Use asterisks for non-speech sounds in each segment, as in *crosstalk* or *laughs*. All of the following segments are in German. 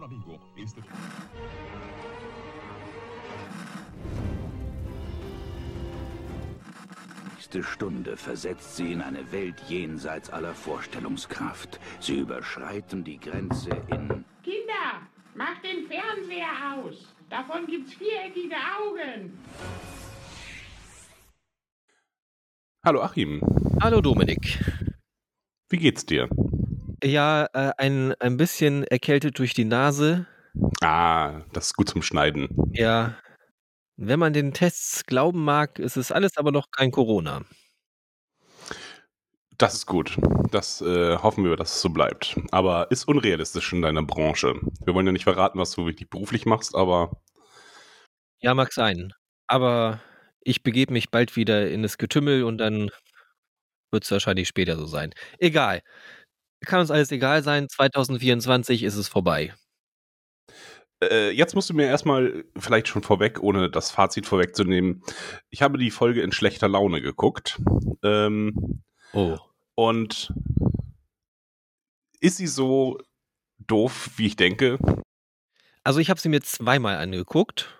Ancora vivo. Este... nächste Stunde versetzt sie in eine Welt jenseits aller Vorstellungskraft. Sie überschreiten die Grenze in... Kinder, macht den Fernseher aus. Davon gibt's viereckige Augen. Hallo Achim, Hallo Dominik. wie geht's dir? Ja, äh, ein, ein bisschen erkältet durch die Nase. Ah, das ist gut zum Schneiden. Ja, wenn man den Tests glauben mag, ist es alles aber noch kein Corona. Das ist gut. Das äh, hoffen wir, dass es so bleibt. Aber ist unrealistisch in deiner Branche. Wir wollen ja nicht verraten, was du wirklich beruflich machst, aber Ja, mag sein. Aber ich begebe mich bald wieder in das Getümmel und dann wird es wahrscheinlich später so sein. Egal. Kann uns alles egal sein. 2024 ist es vorbei. äh, jetzt musst du mir erstmal vielleicht schon vorweg, ohne das Fazit vorwegzunehmen. Ich habe die Folge in schlechter Laune geguckt. Ähm, Oh. und ist sie so doof, wie ich denke? Also ich habe sie mir zweimal angeguckt.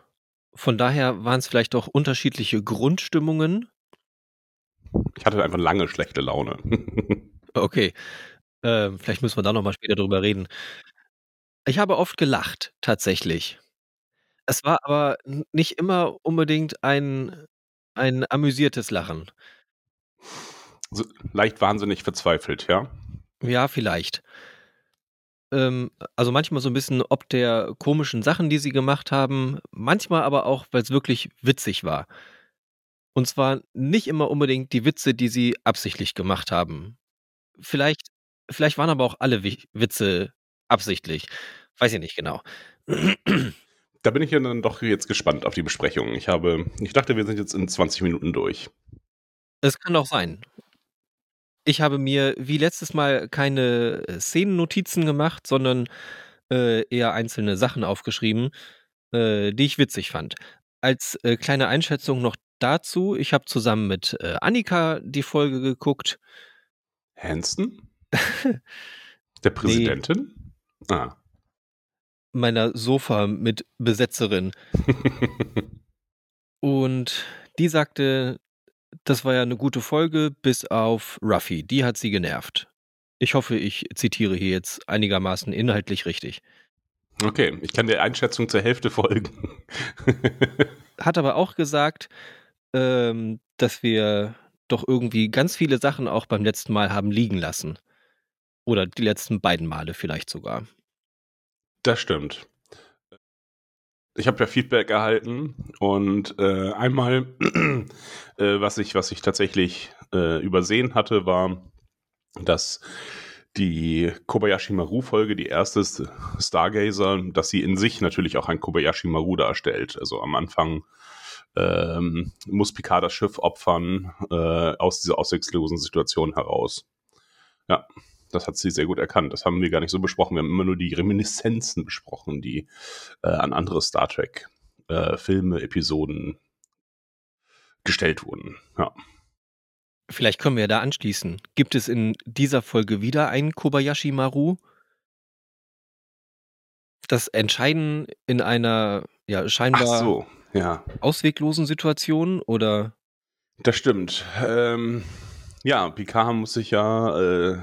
Von daher waren es vielleicht auch unterschiedliche Grundstimmungen. Ich hatte einfach lange schlechte Laune. *laughs* Okay. Ähm, vielleicht müssen wir da nochmal später drüber reden. Ich habe oft gelacht, tatsächlich. Es war aber n- nicht immer unbedingt ein, ein amüsiertes Lachen. so, leicht wahnsinnig verzweifelt, ja? Ja, vielleicht. Ähm, also manchmal so ein bisschen ob der komischen Sachen, die sie gemacht haben, manchmal aber auch, weil es wirklich witzig war. Und zwar nicht immer unbedingt die Witze, die sie absichtlich gemacht haben. Vielleicht, vielleicht waren aber auch alle Wi- Witze absichtlich. Weiß ich nicht genau. Da bin ich ja dann doch jetzt gespannt auf die Besprechung. Ich habe, ich dachte, wir sind jetzt in 20 Minuten durch. Es kann auch sein. Ich habe mir wie letztes Mal keine äh, Szenennotizen gemacht, sondern äh, eher einzelne Sachen aufgeschrieben, äh, die ich witzig fand. Als äh, kleine Einschätzung noch dazu, ich habe zusammen mit äh, Annika die Folge geguckt. Hansen? *laughs* Der Präsidentin? Ah. meiner Sofa mit Besetzerin. *laughs* Und die sagte, das war ja eine gute Folge, bis auf Ruffy. Die hat sie genervt. Ich hoffe, ich zitiere hier jetzt einigermaßen inhaltlich richtig. Okay, ich kann der Einschätzung zur Hälfte folgen. *laughs* Hat aber auch gesagt, ähm, dass wir doch irgendwie ganz viele Sachen auch beim letzten Mal haben liegen lassen. Oder die letzten beiden Male vielleicht sogar. das stimmt. Ich habe ja Feedback erhalten und äh, einmal, *clears throat* äh, was ich, was ich tatsächlich äh, übersehen hatte, war, dass die Kobayashi Maru-Folge, die erste Stargazer, dass sie in sich natürlich auch ein Kobayashi Maru darstellt. Also am Anfang ähm, muss Picard das Schiff opfern äh, aus dieser ausweglosen Situation heraus. Ja, das hat sie sehr gut erkannt. Das haben wir gar nicht so besprochen. Wir haben immer nur die Reminiszenzen besprochen, die äh, an andere Star Trek äh, Filme, Episoden gestellt wurden. Ja. Vielleicht können wir ja da anschließen. Gibt es in dieser Folge wieder einen Kobayashi Maru? Das Entscheiden in einer ja, scheinbar so, ja, ausweglosen Situation oder das stimmt. Ähm, ja, Picard muss sich ja äh,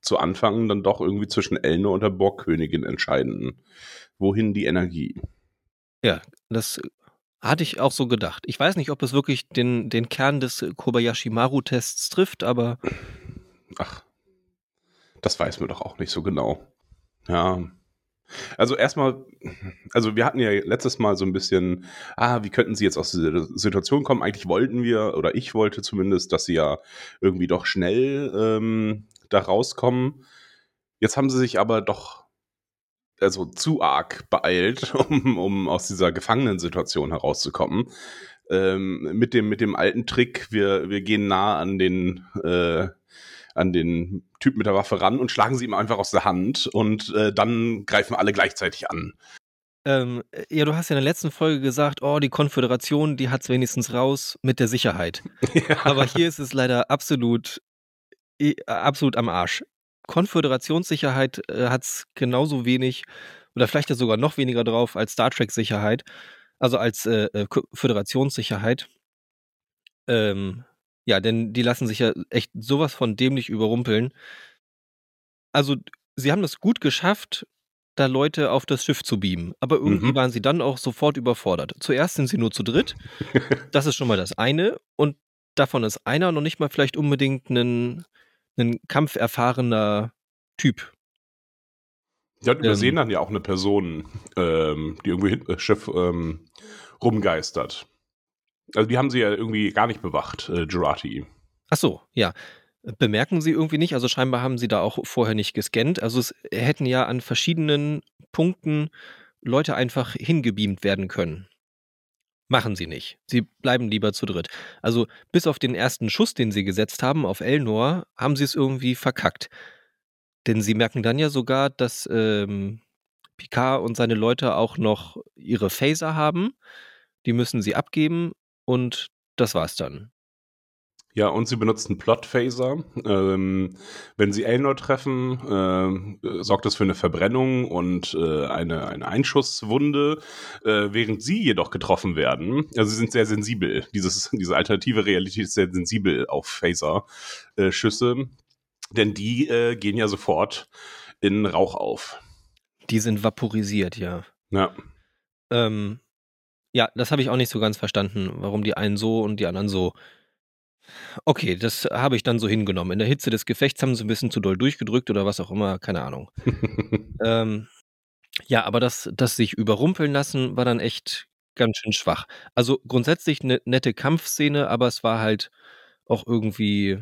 zu Anfang dann doch irgendwie zwischen Elne und der Borgkönigin entscheiden. Wohin die Energie? ja, das hatte ich auch so gedacht. Ich weiß nicht, ob es wirklich den, den Kern des Kobayashi Maru-Tests trifft, aber Ach, das weiß man doch auch nicht so genau. Ja. Also erstmal, also wir hatten ja letztes Mal so ein bisschen, ah, wie könnten sie jetzt aus dieser Situation kommen? Eigentlich wollten wir, oder ich wollte zumindest, dass sie ja irgendwie doch schnell ähm, da rauskommen. Jetzt haben sie sich aber doch also zu arg beeilt, *laughs* um, um aus dieser Gefangenensituation herauszukommen. Ähm, mit, dem, mit dem alten Trick, wir, wir gehen nah an den äh, an den Typ mit der Waffe ran und schlagen sie ihm einfach aus der Hand und äh, dann greifen alle gleichzeitig an. ähm, ja, du hast ja in der letzten Folge gesagt, oh, die Konföderation, die hat's wenigstens raus mit der Sicherheit. *laughs* Aber hier ist es leider absolut, absolut am Arsch. Konföderationssicherheit äh, hat es genauso wenig oder vielleicht ja sogar noch weniger drauf als Star Trek-Sicherheit, also als äh, äh Föderationssicherheit. Ähm, ja, denn die lassen sich ja echt sowas von dämlich überrumpeln. Also, sie haben es gut geschafft, da Leute auf das Schiff zu beamen. Aber irgendwie mhm. waren sie dann auch sofort überfordert. Zuerst sind sie nur zu dritt. *laughs* Das ist schon mal das eine. Und davon ist einer noch nicht mal vielleicht unbedingt ein, ein kampferfahrener Typ. Ja, und übersehen ähm, dann ja auch eine Person, ähm, die irgendwie hinten das Schiff ähm, rumgeistert. Also die haben sie ja irgendwie gar nicht bewacht, äh, Girati. Ach so, ja. Bemerken sie irgendwie nicht, also scheinbar haben sie da auch vorher nicht gescannt. Also es hätten ja an verschiedenen Punkten Leute einfach hingebeamt werden können. Machen sie nicht. Sie bleiben lieber zu dritt. Also bis auf den ersten Schuss, den sie gesetzt haben auf Elnor, haben sie es irgendwie verkackt. Denn sie merken dann ja sogar, dass ähm, Picard und seine Leute auch noch ihre Phaser haben. Die müssen sie abgeben und das war's dann. Ja, und sie benutzen Plot-Phaser. Ähm, wenn sie Elnor treffen, äh, sorgt das für eine Verbrennung und äh, eine, eine Einschusswunde, äh, während sie jedoch getroffen werden. Also sie sind sehr sensibel. Dieses, diese alternative Realität ist sehr sensibel auf Phaser-Schüsse, denn die äh, gehen ja sofort in Rauch auf. Die sind vaporisiert, ja. Ja. Ähm, ja, das habe ich auch nicht so ganz verstanden, warum die einen so und die anderen so. Okay, das habe ich dann so hingenommen. In der Hitze des Gefechts haben sie ein bisschen zu doll durchgedrückt oder was auch immer, keine Ahnung. *laughs* ähm, ja, aber das, das sich überrumpeln lassen war dann echt ganz schön schwach. Also grundsätzlich eine nette Kampfszene, aber es war halt auch irgendwie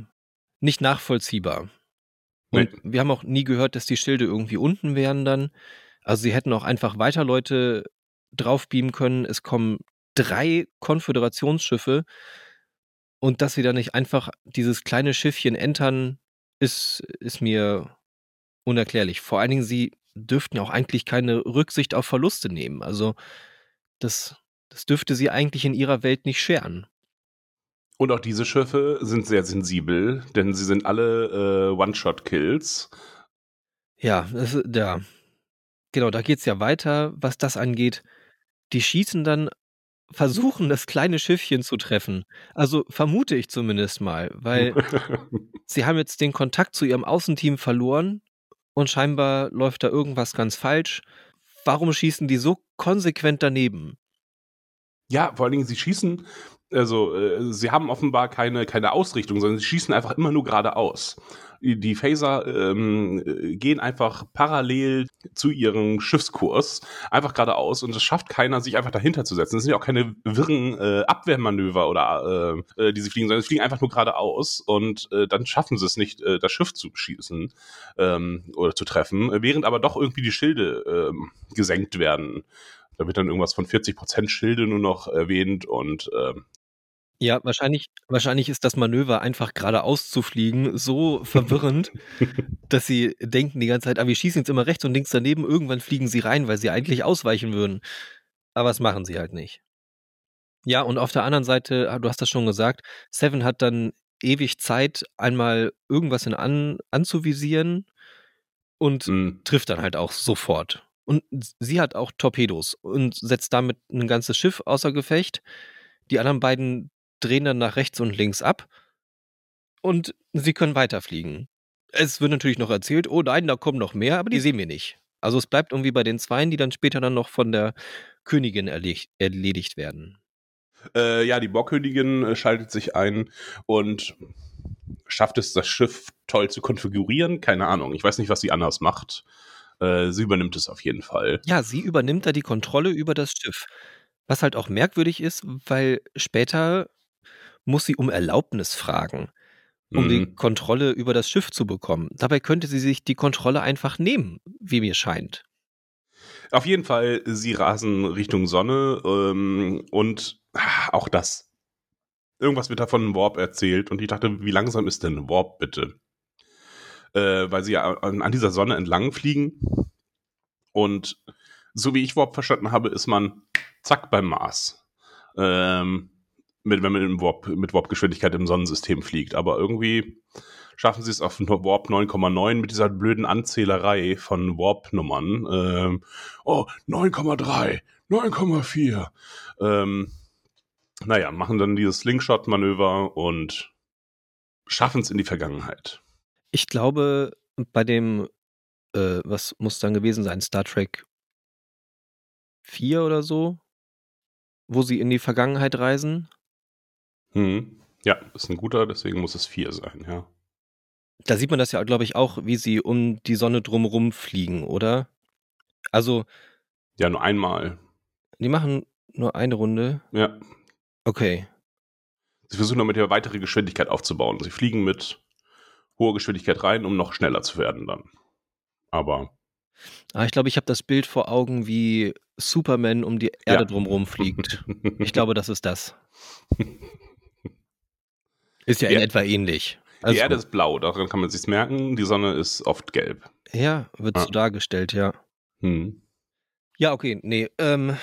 nicht nachvollziehbar. Und nee. wir haben auch nie gehört, dass die Schilde irgendwie unten wären dann. Also sie hätten auch einfach weiter Leute drauf beamen können. Es kommen drei Konföderationsschiffe und dass sie da nicht einfach dieses kleine Schiffchen entern, ist, ist mir unerklärlich. Vor allen Dingen, sie dürften auch eigentlich keine Rücksicht auf Verluste nehmen. Also das, das dürfte sie eigentlich in ihrer Welt nicht scheren. Und auch diese Schiffe sind sehr sensibel, denn sie sind alle äh, One-Shot-Kills. Ja, das, ja, genau, da geht es ja weiter, was das angeht. Die schießen dann versuchen, das kleine Schiffchen zu treffen. Also vermute ich zumindest mal, weil *laughs* sie haben jetzt den Kontakt zu ihrem Außenteam verloren und scheinbar läuft da irgendwas ganz falsch. Warum schießen die so konsequent daneben? Ja, vor allen Dingen, sie schießen, also äh, sie haben offenbar keine, keine Ausrichtung, sondern sie schießen einfach immer nur geradeaus die Phaser ähm, gehen einfach parallel zu ihrem Schiffskurs einfach geradeaus und es schafft keiner, sich einfach dahinter zu setzen. Es sind ja auch keine wirren äh, Abwehrmanöver oder äh, äh, die sie fliegen, sondern sie fliegen einfach nur geradeaus und äh, dann schaffen sie es nicht, äh, das Schiff zu schießen ähm, oder zu treffen, während aber doch irgendwie die Schilde äh, gesenkt werden. Da wird dann irgendwas von 40% Schilde nur noch erwähnt und äh, ja, wahrscheinlich wahrscheinlich ist das Manöver einfach geradeaus zu fliegen so *laughs* verwirrend, dass sie denken die ganze Zeit: „Ah, wir schießen jetzt immer rechts und links daneben.“ Irgendwann fliegen sie rein, weil sie eigentlich ausweichen würden. Aber das machen sie halt nicht. Ja, und auf der anderen Seite, ah, du hast das schon gesagt, Seven hat dann ewig Zeit, einmal irgendwas in an anzuvisieren und Mhm. trifft dann halt auch sofort. Und sie hat auch Torpedos und setzt damit ein ganzes Schiff außer Gefecht. Die anderen beiden drehen dann nach rechts und links ab und sie können weiterfliegen. Es wird natürlich noch erzählt, oh nein, da kommen noch mehr, aber die sehen wir nicht. Also es bleibt irgendwie bei den Zweien, die dann später dann noch von der Königin erledigt, erledigt werden. Äh, ja, die Bohrkönigin äh, schaltet sich ein und schafft es, das Schiff toll zu konfigurieren. Keine Ahnung. Ich weiß nicht, was sie anders macht. Äh, sie übernimmt es auf jeden Fall. Ja, sie übernimmt da die Kontrolle über das Schiff. Was halt auch merkwürdig ist, weil später muss sie um Erlaubnis fragen, um mhm. die Kontrolle über das Schiff zu bekommen. Dabei könnte sie sich die Kontrolle einfach nehmen, wie mir scheint. Auf jeden Fall, sie rasen Richtung Sonne ähm, und ach, auch das. Irgendwas wird da von Warp erzählt und ich dachte, wie langsam ist denn Warp bitte? Äh, weil sie ja an, an dieser Sonne entlang fliegen und so wie ich Warp verstanden habe, ist man zack beim Mars. Ähm, mit, wenn man mit Warp, mit Warp-Geschwindigkeit im Sonnensystem fliegt. Aber irgendwie schaffen sie es auf Warp 9,9 mit dieser blöden Anzählerei von Warp-Nummern. Ähm, oh, 9,3, 9,4. Ähm, naja, machen dann dieses Slingshot-Manöver und schaffen es in die Vergangenheit. Ich glaube, bei dem, äh, was muss dann gewesen sein, Star Trek 4 oder so, wo sie in die Vergangenheit reisen. Hm. Ja, ist ein guter, deswegen muss es 4 sein, ja. Da sieht man das ja, glaube ich, auch, wie sie um die Sonne drumherum fliegen, oder? Also. Ja, nur einmal. Die machen nur eine Runde. Ja. Okay. Sie versuchen damit ja weitere Geschwindigkeit aufzubauen. Sie fliegen mit hoher Geschwindigkeit rein, um noch schneller zu werden dann. Aber. Ah, ich glaube, ich habe das Bild vor Augen, wie Superman um die Erde ja. drumherum fliegt. *laughs* Ich glaube, das ist das. Ist ja, ja. in etwa ähnlich. Also, die Erde ist blau, daran kann man sich merken. Die Sonne ist oft gelb. Ja, wird ah. so dargestellt, ja. Hm. Ja, okay, nee. Ähm.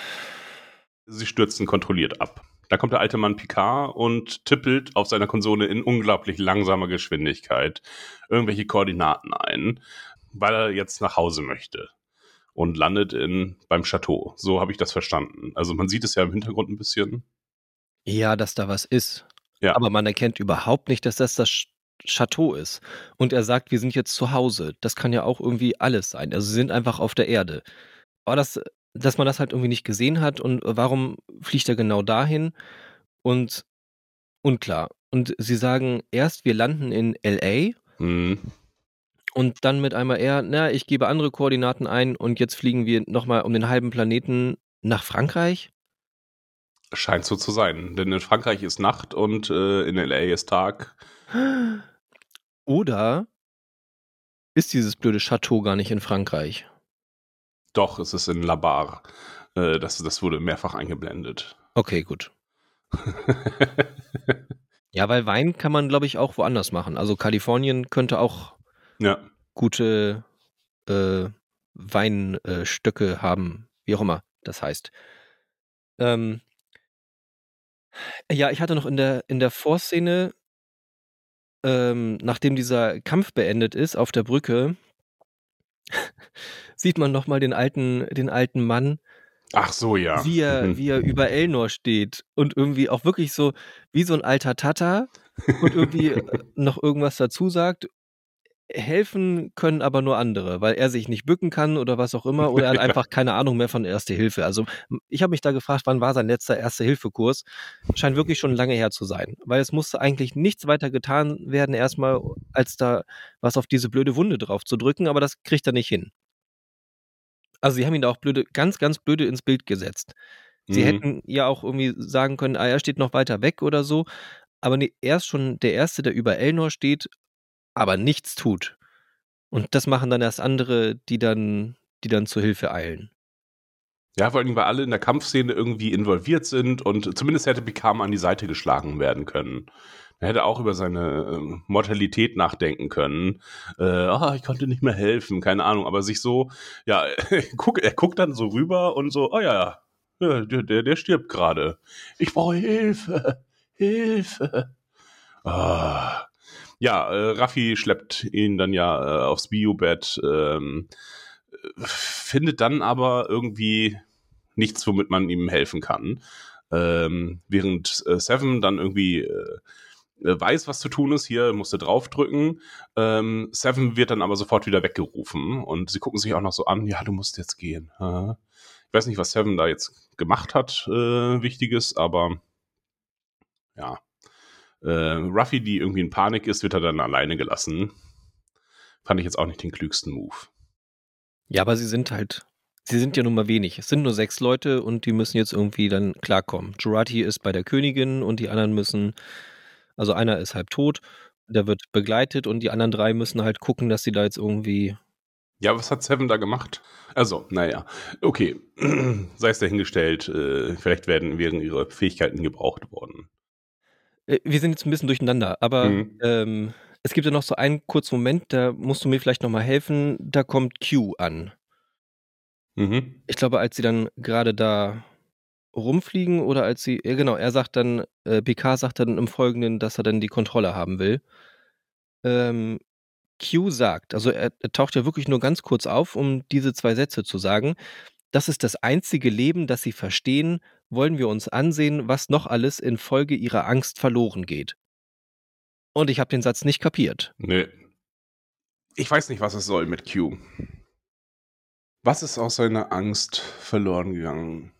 Sie stürzen kontrolliert ab. Da kommt der alte Mann Picard und tippelt auf seiner Konsole in unglaublich langsamer Geschwindigkeit irgendwelche Koordinaten ein, weil er jetzt nach Hause möchte und landet in beim Chateau. So habe ich das verstanden. Also man sieht es ja im Hintergrund ein bisschen. Ja, dass da was ist. Ja. Aber man erkennt überhaupt nicht, dass das das Chateau ist. Und er sagt, wir sind jetzt zu Hause. Das kann ja auch irgendwie alles sein. Also sie sind einfach auf der Erde. Aber das dass man das halt irgendwie nicht gesehen hat und warum fliegt er genau dahin? Und unklar. Und sie sagen erst, wir landen in LA mhm. und dann mit einmal eher, na, ich gebe andere Koordinaten ein und jetzt fliegen wir nochmal um den halben Planeten nach Frankreich? Scheint so zu sein, denn in Frankreich ist Nacht und äh, in LA ist Tag. *gasps* Oder ist dieses blöde Chateau gar nicht in Frankreich? Doch, es ist in Labar. Äh, das, das wurde mehrfach eingeblendet. Okay, gut. *laughs* ja, weil Wein kann man, glaube ich, auch woanders machen. Also Kalifornien könnte auch ja. gute äh, Weinstöcke haben, wie auch immer das heißt. Ähm, ja, ich hatte noch in der, in der Vorszene, ähm, nachdem dieser Kampf beendet ist auf der Brücke, *laughs* sieht man nochmal den alten, den alten Mann. Ach so, ja. Wie er, mhm. wie er über Elnor steht und irgendwie auch wirklich so wie so ein alter Tata und irgendwie *laughs* noch irgendwas dazu sagt. Helfen können aber nur andere, weil er sich nicht bücken kann oder was auch immer oder er hat *laughs* einfach keine Ahnung mehr von Erste Hilfe. Also ich habe mich da gefragt, wann war sein letzter Erste-Hilfe-Kurs? Scheint wirklich schon lange her zu sein, weil es musste eigentlich nichts weiter getan werden erstmal, als da was auf diese blöde Wunde drauf zu drücken, aber das kriegt er nicht hin. Also sie haben ihn da auch blöde, ganz, ganz blöde ins Bild gesetzt. Sie mhm. hätten ja auch irgendwie sagen können, ah, er steht noch weiter weg oder so. Aber nee, er ist schon der Erste, der über Elnor steht, aber nichts tut. Und das machen dann erst andere, die dann, die dann zur Hilfe eilen. Ja, vor allem, weil alle in der Kampfszene irgendwie involviert sind und zumindest hätte Picard an die Seite geschlagen werden können. Er hätte auch über seine äh, Mortalität nachdenken können. Äh, ah, ich konnte nicht mehr helfen, keine Ahnung, aber sich so, ja, *laughs* guck, er guckt dann so rüber und so, oh ja, der, der, der stirbt gerade. Ich brauche Hilfe, Hilfe. Ah. Ja, äh, Raffi schleppt ihn dann ja äh, aufs Biobett, ähm, findet dann aber irgendwie nichts, womit man ihm helfen kann. Ähm, während äh, Seven dann irgendwie äh, äh, weiß, was zu tun ist, hier musste draufdrücken. Ähm, Seven wird dann aber sofort wieder weggerufen und sie gucken sich auch noch so an, ja, du musst jetzt gehen. Ich weiß nicht, was Seven da jetzt gemacht hat, äh, Wichtiges, aber ja. Äh, Ruffy, die irgendwie in Panik ist, wird er dann alleine gelassen. Fand ich jetzt auch nicht den klügsten Move. Ja, aber sie sind halt, sie sind ja nun mal wenig. Es sind nur sechs Leute und die müssen jetzt irgendwie dann klarkommen. Jurati ist bei der Königin und die anderen müssen also einer ist halb tot, der wird begleitet und die anderen drei müssen halt gucken, dass sie da jetzt irgendwie. Ja, was hat Seven da gemacht? Also, naja, okay, *clears throat* sei es dahingestellt, äh, vielleicht werden, wären ihre Fähigkeiten gebraucht worden. Äh, wir sind jetzt ein bisschen durcheinander, aber mhm. ähm, es gibt ja noch so einen kurzen Moment, da musst du mir vielleicht nochmal helfen, da kommt Q an. Mhm. Ich glaube, als sie dann gerade da rumfliegen oder als sie, ja genau, er sagt dann, äh, Picard sagt dann im Folgenden, dass er dann die Kontrolle haben will. Ähm, Q sagt, also er, er taucht ja wirklich nur ganz kurz auf, um diese zwei Sätze zu sagen. Das ist das einzige Leben, das sie verstehen. Wollen wir uns ansehen, was noch alles infolge ihrer Angst verloren geht. Und ich habe den Satz nicht kapiert. Nee. Ich weiß nicht, was es soll mit Q. Was ist aus seiner Angst verloren gegangen?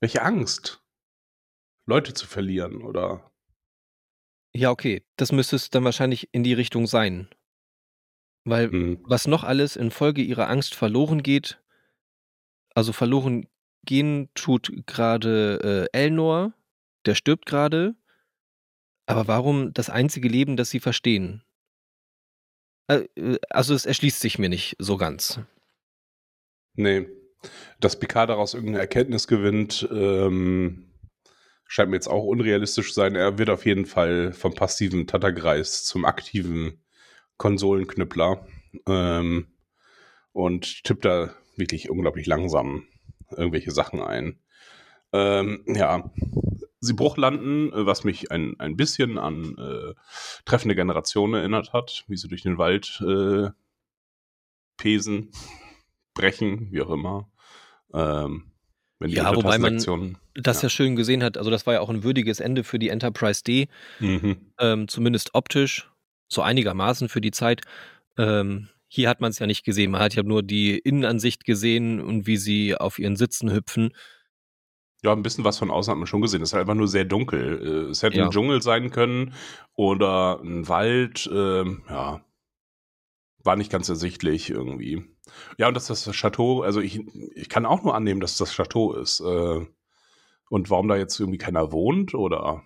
Welche Angst? Leute zu verlieren oder Ja, okay, das müsste es dann wahrscheinlich in die Richtung sein. Weil hm. was noch alles infolge ihrer Angst verloren geht, also verloren gehen tut gerade äh, Elnor, der stirbt gerade. Aber warum das einzige Leben, das sie verstehen? Äh, äh, Also es erschließt sich mir nicht so ganz. Nee. Dass Picard daraus irgendeine Erkenntnis gewinnt, ähm, scheint mir jetzt auch unrealistisch zu sein. Er wird auf jeden Fall vom passiven Tattergreis zum aktiven Konsolenknüppler ähm, und tippt da wirklich unglaublich langsam irgendwelche Sachen ein. Ähm, ja, sie bruchlanden, äh, was mich ein, ein bisschen an äh, treffende Generation erinnert hat, wie sie durch den Wald äh, pesen, *laughs* brechen, wie auch immer. Ähm, wenn die Ja, wobei man das ja. Ja. schön gesehen hat. Also das war ja auch ein würdiges Ende für die Enterprise D, Mhm. ähm, zumindest optisch, so einigermaßen für die Zeit. Ähm, hier hat man es ja nicht gesehen. Man hat ja nur die Innenansicht gesehen und wie sie auf ihren Sitzen hüpfen. Ja, ein bisschen was von außen hat man schon gesehen. Es ist halt einfach nur sehr dunkel. Äh, Es hätte Ja. ein Dschungel sein können oder ein Wald. ähm, ja, war nicht ganz ersichtlich irgendwie. Ja, und dass das das Chateau, also ich, ich kann auch nur annehmen, dass das Chateau ist. Äh, und warum da jetzt irgendwie keiner wohnt oder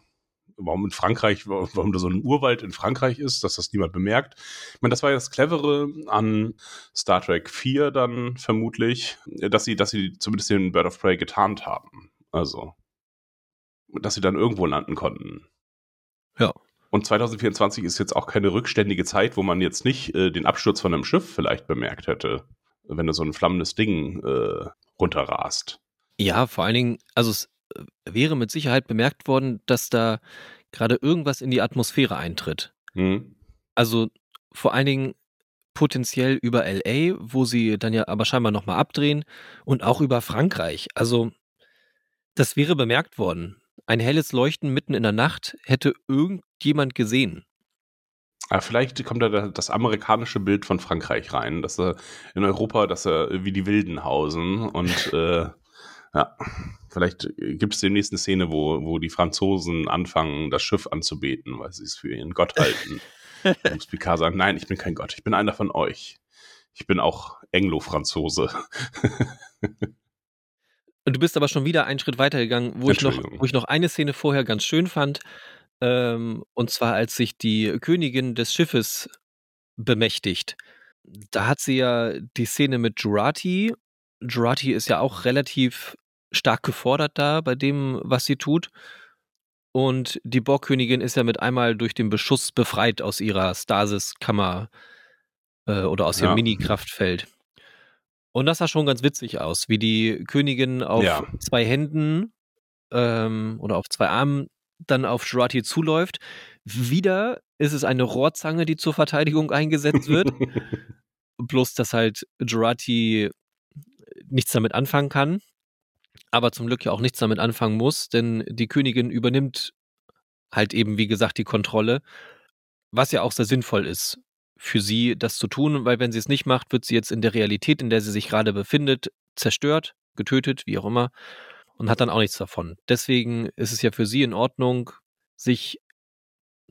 warum in Frankreich, wa- warum da so ein Urwald in Frankreich ist, dass das niemand bemerkt. Ich meine, das war ja das Clevere an Star Trek 4 dann vermutlich, dass sie, dass sie zumindest den Bird of Prey getarnt haben. Also, dass sie dann irgendwo landen konnten. Ja. Und 2024 ist jetzt auch keine rückständige Zeit, wo man jetzt nicht äh, den Absturz von einem Schiff vielleicht bemerkt hätte, wenn da so ein flammendes Ding äh, runterrast. Ja, vor allen Dingen, also es wäre mit Sicherheit bemerkt worden, dass da gerade irgendwas in die Atmosphäre eintritt. Hm? Also vor allen Dingen potenziell über LA, wo sie dann ja aber scheinbar nochmal abdrehen und auch über Frankreich. Also das wäre bemerkt worden. Ein helles Leuchten mitten in der Nacht hätte irgendjemand gesehen. Aber vielleicht kommt da da das amerikanische Bild von Frankreich rein, dass er in Europa, dass er wie die Wilden hausen und *laughs* äh, ja, vielleicht gibt es demnächst eine Szene, wo, wo die Franzosen anfangen, das Schiff anzubeten, weil sie es für ihren Gott *laughs* halten. Da muss Picard sagen, nein, ich bin kein Gott, ich bin einer von euch. Ich bin auch Englo-Franzose. Und du bist aber schon wieder einen Schritt weitergegangen, wo ich noch, wo ich noch eine Szene vorher ganz schön fand. Ähm, und zwar, als sich die Königin des Schiffes bemächtigt. Da hat sie ja die Szene mit Jurati. Jurati ist ja auch relativ stark gefordert da bei dem, was sie tut. Und die Borgkönigin ist ja mit einmal durch den Beschuss befreit aus ihrer Stasiskammer äh, oder aus ihrem Ja. Mini-Kraftfeld. Und das sah schon ganz witzig aus, wie die Königin auf Ja. zwei Händen ähm, oder auf zwei Armen dann auf Jurati zuläuft. Wieder ist es eine Rohrzange, die zur Verteidigung eingesetzt wird. *laughs* Bloß, dass halt Jurati nichts damit anfangen kann, aber zum Glück ja auch nichts damit anfangen muss, denn die Königin übernimmt halt eben, wie gesagt, die Kontrolle, was ja auch sehr sinnvoll ist für sie, das zu tun, weil wenn sie es nicht macht, wird sie jetzt in der Realität, in der sie sich gerade befindet, zerstört, getötet, wie auch immer, und hat dann auch nichts davon. Deswegen ist es ja für sie in Ordnung, sich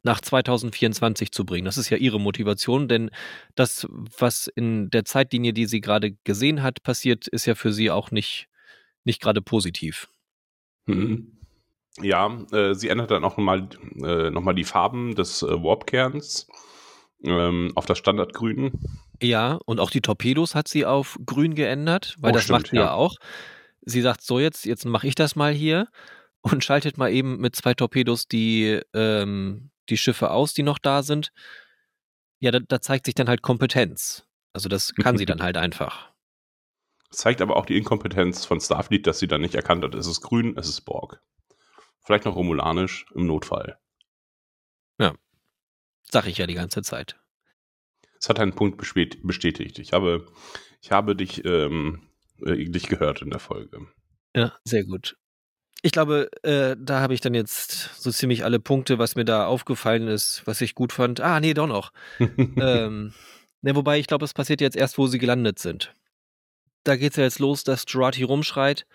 nach 2024 zu bringen. Das ist ja ihre Motivation, denn das, was in der Zeitlinie, die sie gerade gesehen hat, passiert, ist ja für sie auch nicht, nicht gerade positiv. Mhm. Ja, äh, sie ändert dann auch nochmal äh, noch mal die Farben des äh, Warpkerns ähm, auf das Standardgrün. Ja, und auch die Torpedos hat sie auf grün geändert, weil Oh, das stimmt, macht sie ja. ja. auch. Sie sagt so jetzt, jetzt mache ich das mal hier *laughs* und schaltet mal eben mit zwei Torpedos die, ähm, die Schiffe aus, die noch da sind. Ja, da, da zeigt sich dann halt Kompetenz. Also das kann sie *laughs* dann halt einfach. Zeigt aber auch die Inkompetenz von Starfleet, dass sie dann nicht erkannt hat, es ist grün, es ist Borg. Vielleicht noch romulanisch im Notfall. Ja. Sag ich ja die ganze Zeit. Es hat einen Punkt bestätigt. Ich habe, ich habe dich, ähm, äh, dich gehört in der Folge. Ja, sehr gut. Ich glaube, äh, da habe ich dann jetzt so ziemlich alle Punkte, was mir da aufgefallen ist, was ich gut fand. Ah, nee, doch noch. *laughs* ähm, ne, wobei, ich glaube, es passiert jetzt erst, wo sie gelandet sind. Da geht es ja jetzt los, dass Jurati rumschreit.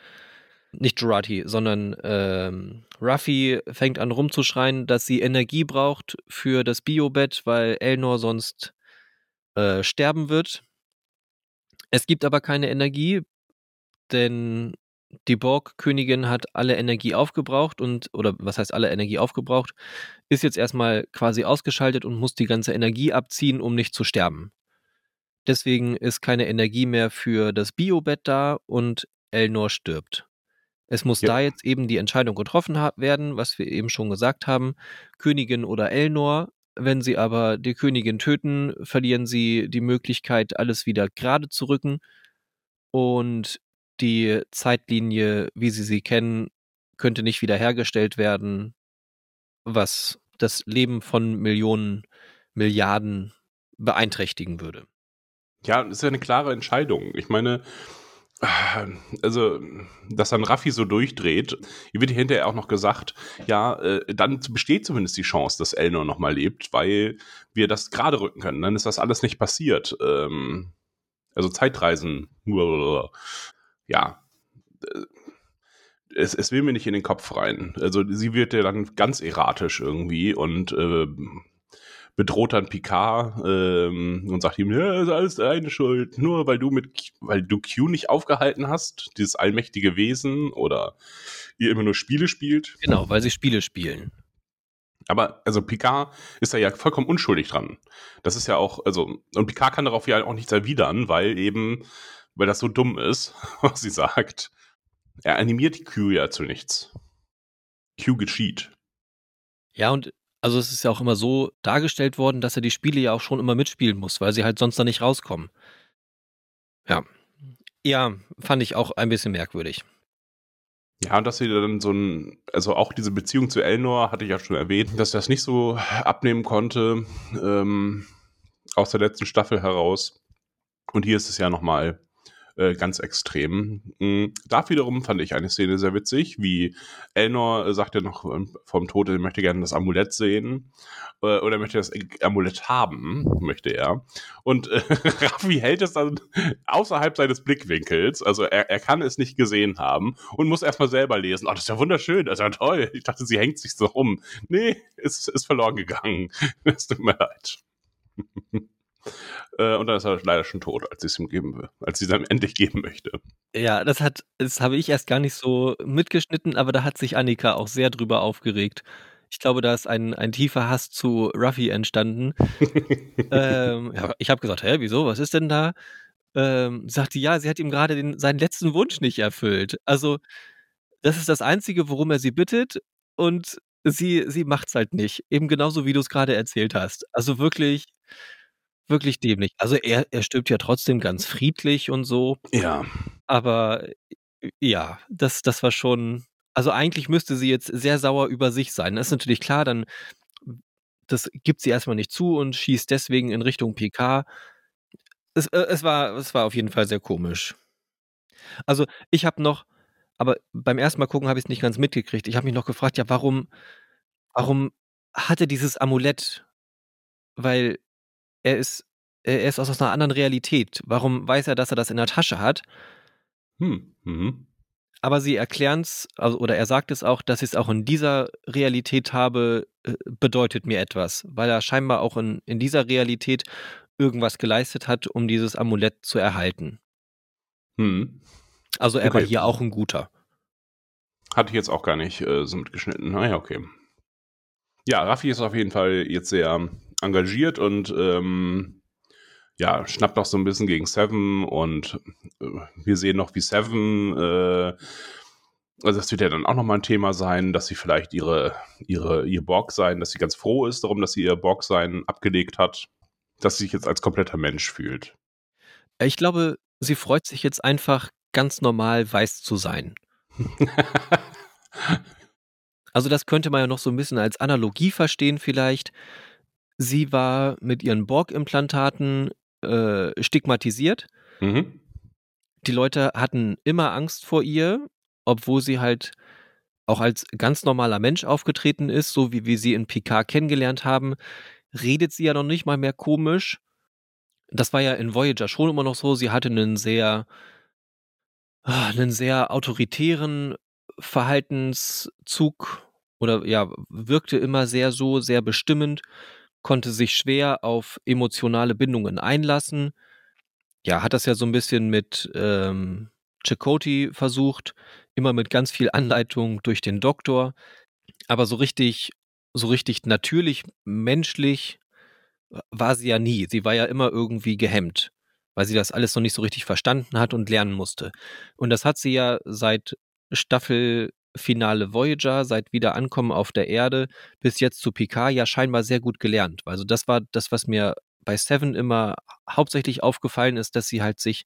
Nicht Jurati, sondern ähm, Ruffy fängt an rumzuschreien, dass sie Energie braucht für das Biobett, weil Elnor sonst äh, sterben wird. Es gibt aber keine Energie, denn die Borg-Königin hat alle Energie aufgebraucht und, oder was heißt alle Energie aufgebraucht, ist jetzt erstmal quasi ausgeschaltet und muss die ganze Energie abziehen, um nicht zu sterben. Deswegen ist keine Energie mehr für das Biobett da und Elnor stirbt. Es muss ja. da jetzt eben die Entscheidung getroffen werden, was wir eben schon gesagt haben, Königin oder Elnor. Wenn sie aber die Königin töten, verlieren sie die Möglichkeit, alles wieder gerade zu rücken. Und die Zeitlinie, wie sie sie kennen, könnte nicht wiederhergestellt werden, was das Leben von Millionen, Milliarden beeinträchtigen würde. Ja, das ist ja eine klare Entscheidung. Ich meine, also, dass dann Raffi so durchdreht, hier wird hinterher auch noch gesagt, ja, äh, dann besteht zumindest die Chance, dass Elnor nochmal lebt, weil wir das gerade rücken können. Dann ist das alles nicht passiert. Ähm, also Zeitreisen. *laughs* Ja. Äh, es, es will mir nicht in den Kopf rein. Also sie wird ja dann ganz erratisch irgendwie und äh, bedroht dann Picard ähm, und sagt ihm, ja, ist alles deine Schuld, nur weil du mit, weil du Q nicht aufgehalten hast, dieses allmächtige Wesen oder ihr immer nur Spiele spielt. Genau, weil sie Spiele spielen. Aber also Picard ist da ja vollkommen unschuldig dran. Das ist ja auch, also, und Picard kann darauf ja auch nichts erwidern, weil eben, weil das so dumm ist, *laughs* was sie sagt. Er animiert Q ja zu nichts. Q geschieht. Ja, und also es ist ja auch immer so dargestellt worden, dass er die Spiele ja auch schon immer mitspielen muss, weil sie halt sonst da nicht rauskommen. Ja. Ja, fand ich auch ein bisschen merkwürdig. Ja, und dass sie dann so ein, also auch diese Beziehung zu Elnor hatte ich ja schon erwähnt, dass er das nicht so abnehmen konnte, ähm, aus der letzten Staffel heraus. Und hier ist es ja nochmal äh, ganz extrem. Mhm. Da wiederum fand ich eine Szene sehr witzig, wie Elnor äh, sagt ja noch ähm, vom Tod, er möchte gerne das Amulett sehen äh, oder möchte das Amulett haben, möchte er. Und äh, *laughs* Raffi hält es dann außerhalb seines Blickwinkels, also er, er kann es nicht gesehen haben und muss erstmal selber lesen. Oh, das ist ja wunderschön, das ist ja toll. Ich dachte, sie hängt sich so rum. Nee, ist, ist verloren gegangen. *laughs* Es tut mir leid. Äh, und dann ist er leider schon tot, als sie es ihm geben will, als sie es ihm endlich *laughs* geben möchte. Ja, das hat, das habe ich erst gar nicht so mitgeschnitten, aber da hat sich Annika auch sehr drüber aufgeregt. Ich glaube, da ist ein, ein tiefer Hass zu Ruffy entstanden. *laughs* ähm, ja, ich habe gesagt, hä, wieso, was ist denn da? Ähm, sagte, ja, sie hat ihm gerade seinen letzten Wunsch nicht erfüllt. Also, das ist das Einzige, worum er sie bittet und sie, sie macht es halt nicht. Eben genauso, wie du es gerade erzählt hast. Also wirklich, wirklich dämlich. Also er, er stirbt ja trotzdem ganz friedlich und so. Ja. Aber äh, ja, das, das war schon. Also eigentlich müsste sie jetzt sehr sauer über sich sein. Das ist natürlich klar, dann das gibt sie erstmal nicht zu und schießt deswegen in Richtung PK. Es, äh, es, war, es war auf jeden Fall sehr komisch. Also ich habe noch, aber beim ersten Mal gucken habe ich es nicht ganz mitgekriegt. Ich habe mich noch gefragt, ja, warum, warum hatte dieses Amulett? Weil er ist, er ist aus einer anderen Realität. Warum weiß er, dass er das in der Tasche hat? Hm. Mhm. Aber sie erklären es, also, oder er sagt es auch, dass ich es auch in dieser Realität habe, äh, bedeutet mir etwas, weil er scheinbar auch in, in dieser Realität irgendwas geleistet hat, um dieses Amulett zu erhalten. Hm. Also er okay. war hier auch ein guter. Hatte ich jetzt auch gar nicht äh, so mitgeschnitten. Naja, okay. Ja, Raffi ist auf jeden Fall jetzt sehr engagiert und ähm, ja, schnappt noch so ein bisschen gegen Seven und äh, wir sehen noch, wie Seven, äh, also das wird ja dann auch nochmal ein Thema sein, dass sie vielleicht ihre, ihre, ihr Borg sein, dass sie ganz froh ist darum, dass sie ihr Borg sein abgelegt hat, dass sie sich jetzt als kompletter Mensch fühlt. Ich glaube, sie freut sich jetzt einfach, ganz normal weiß zu sein. *laughs* Also das könnte man ja noch so ein bisschen als Analogie verstehen vielleicht. Sie war mit ihren Borg-Implantaten äh, stigmatisiert. Mhm. Die Leute hatten immer Angst vor ihr, obwohl sie halt auch als ganz normaler Mensch aufgetreten ist, so wie wir sie in Picard kennengelernt haben, redet sie ja noch nicht mal mehr komisch. Das war ja in Voyager schon immer noch so. Sie hatte einen sehr, ah, einen sehr autoritären Verhaltenszug oder ja, wirkte immer sehr so, sehr bestimmend, konnte sich schwer auf emotionale Bindungen einlassen. Ja, hat das ja so ein bisschen mit ähm, Chakotay versucht, immer mit ganz viel Anleitung durch den Doktor. Aber so richtig, so richtig natürlich, menschlich war sie ja nie. Sie war ja immer irgendwie gehemmt, weil sie das alles noch nicht so richtig verstanden hat und lernen musste. Und das hat sie ja seit Staffelfinale Voyager, seit Wiederankommen auf der Erde bis jetzt zu Picard ja scheinbar sehr gut gelernt. Also das war das, was mir bei Seven immer hauptsächlich aufgefallen ist, dass sie halt sich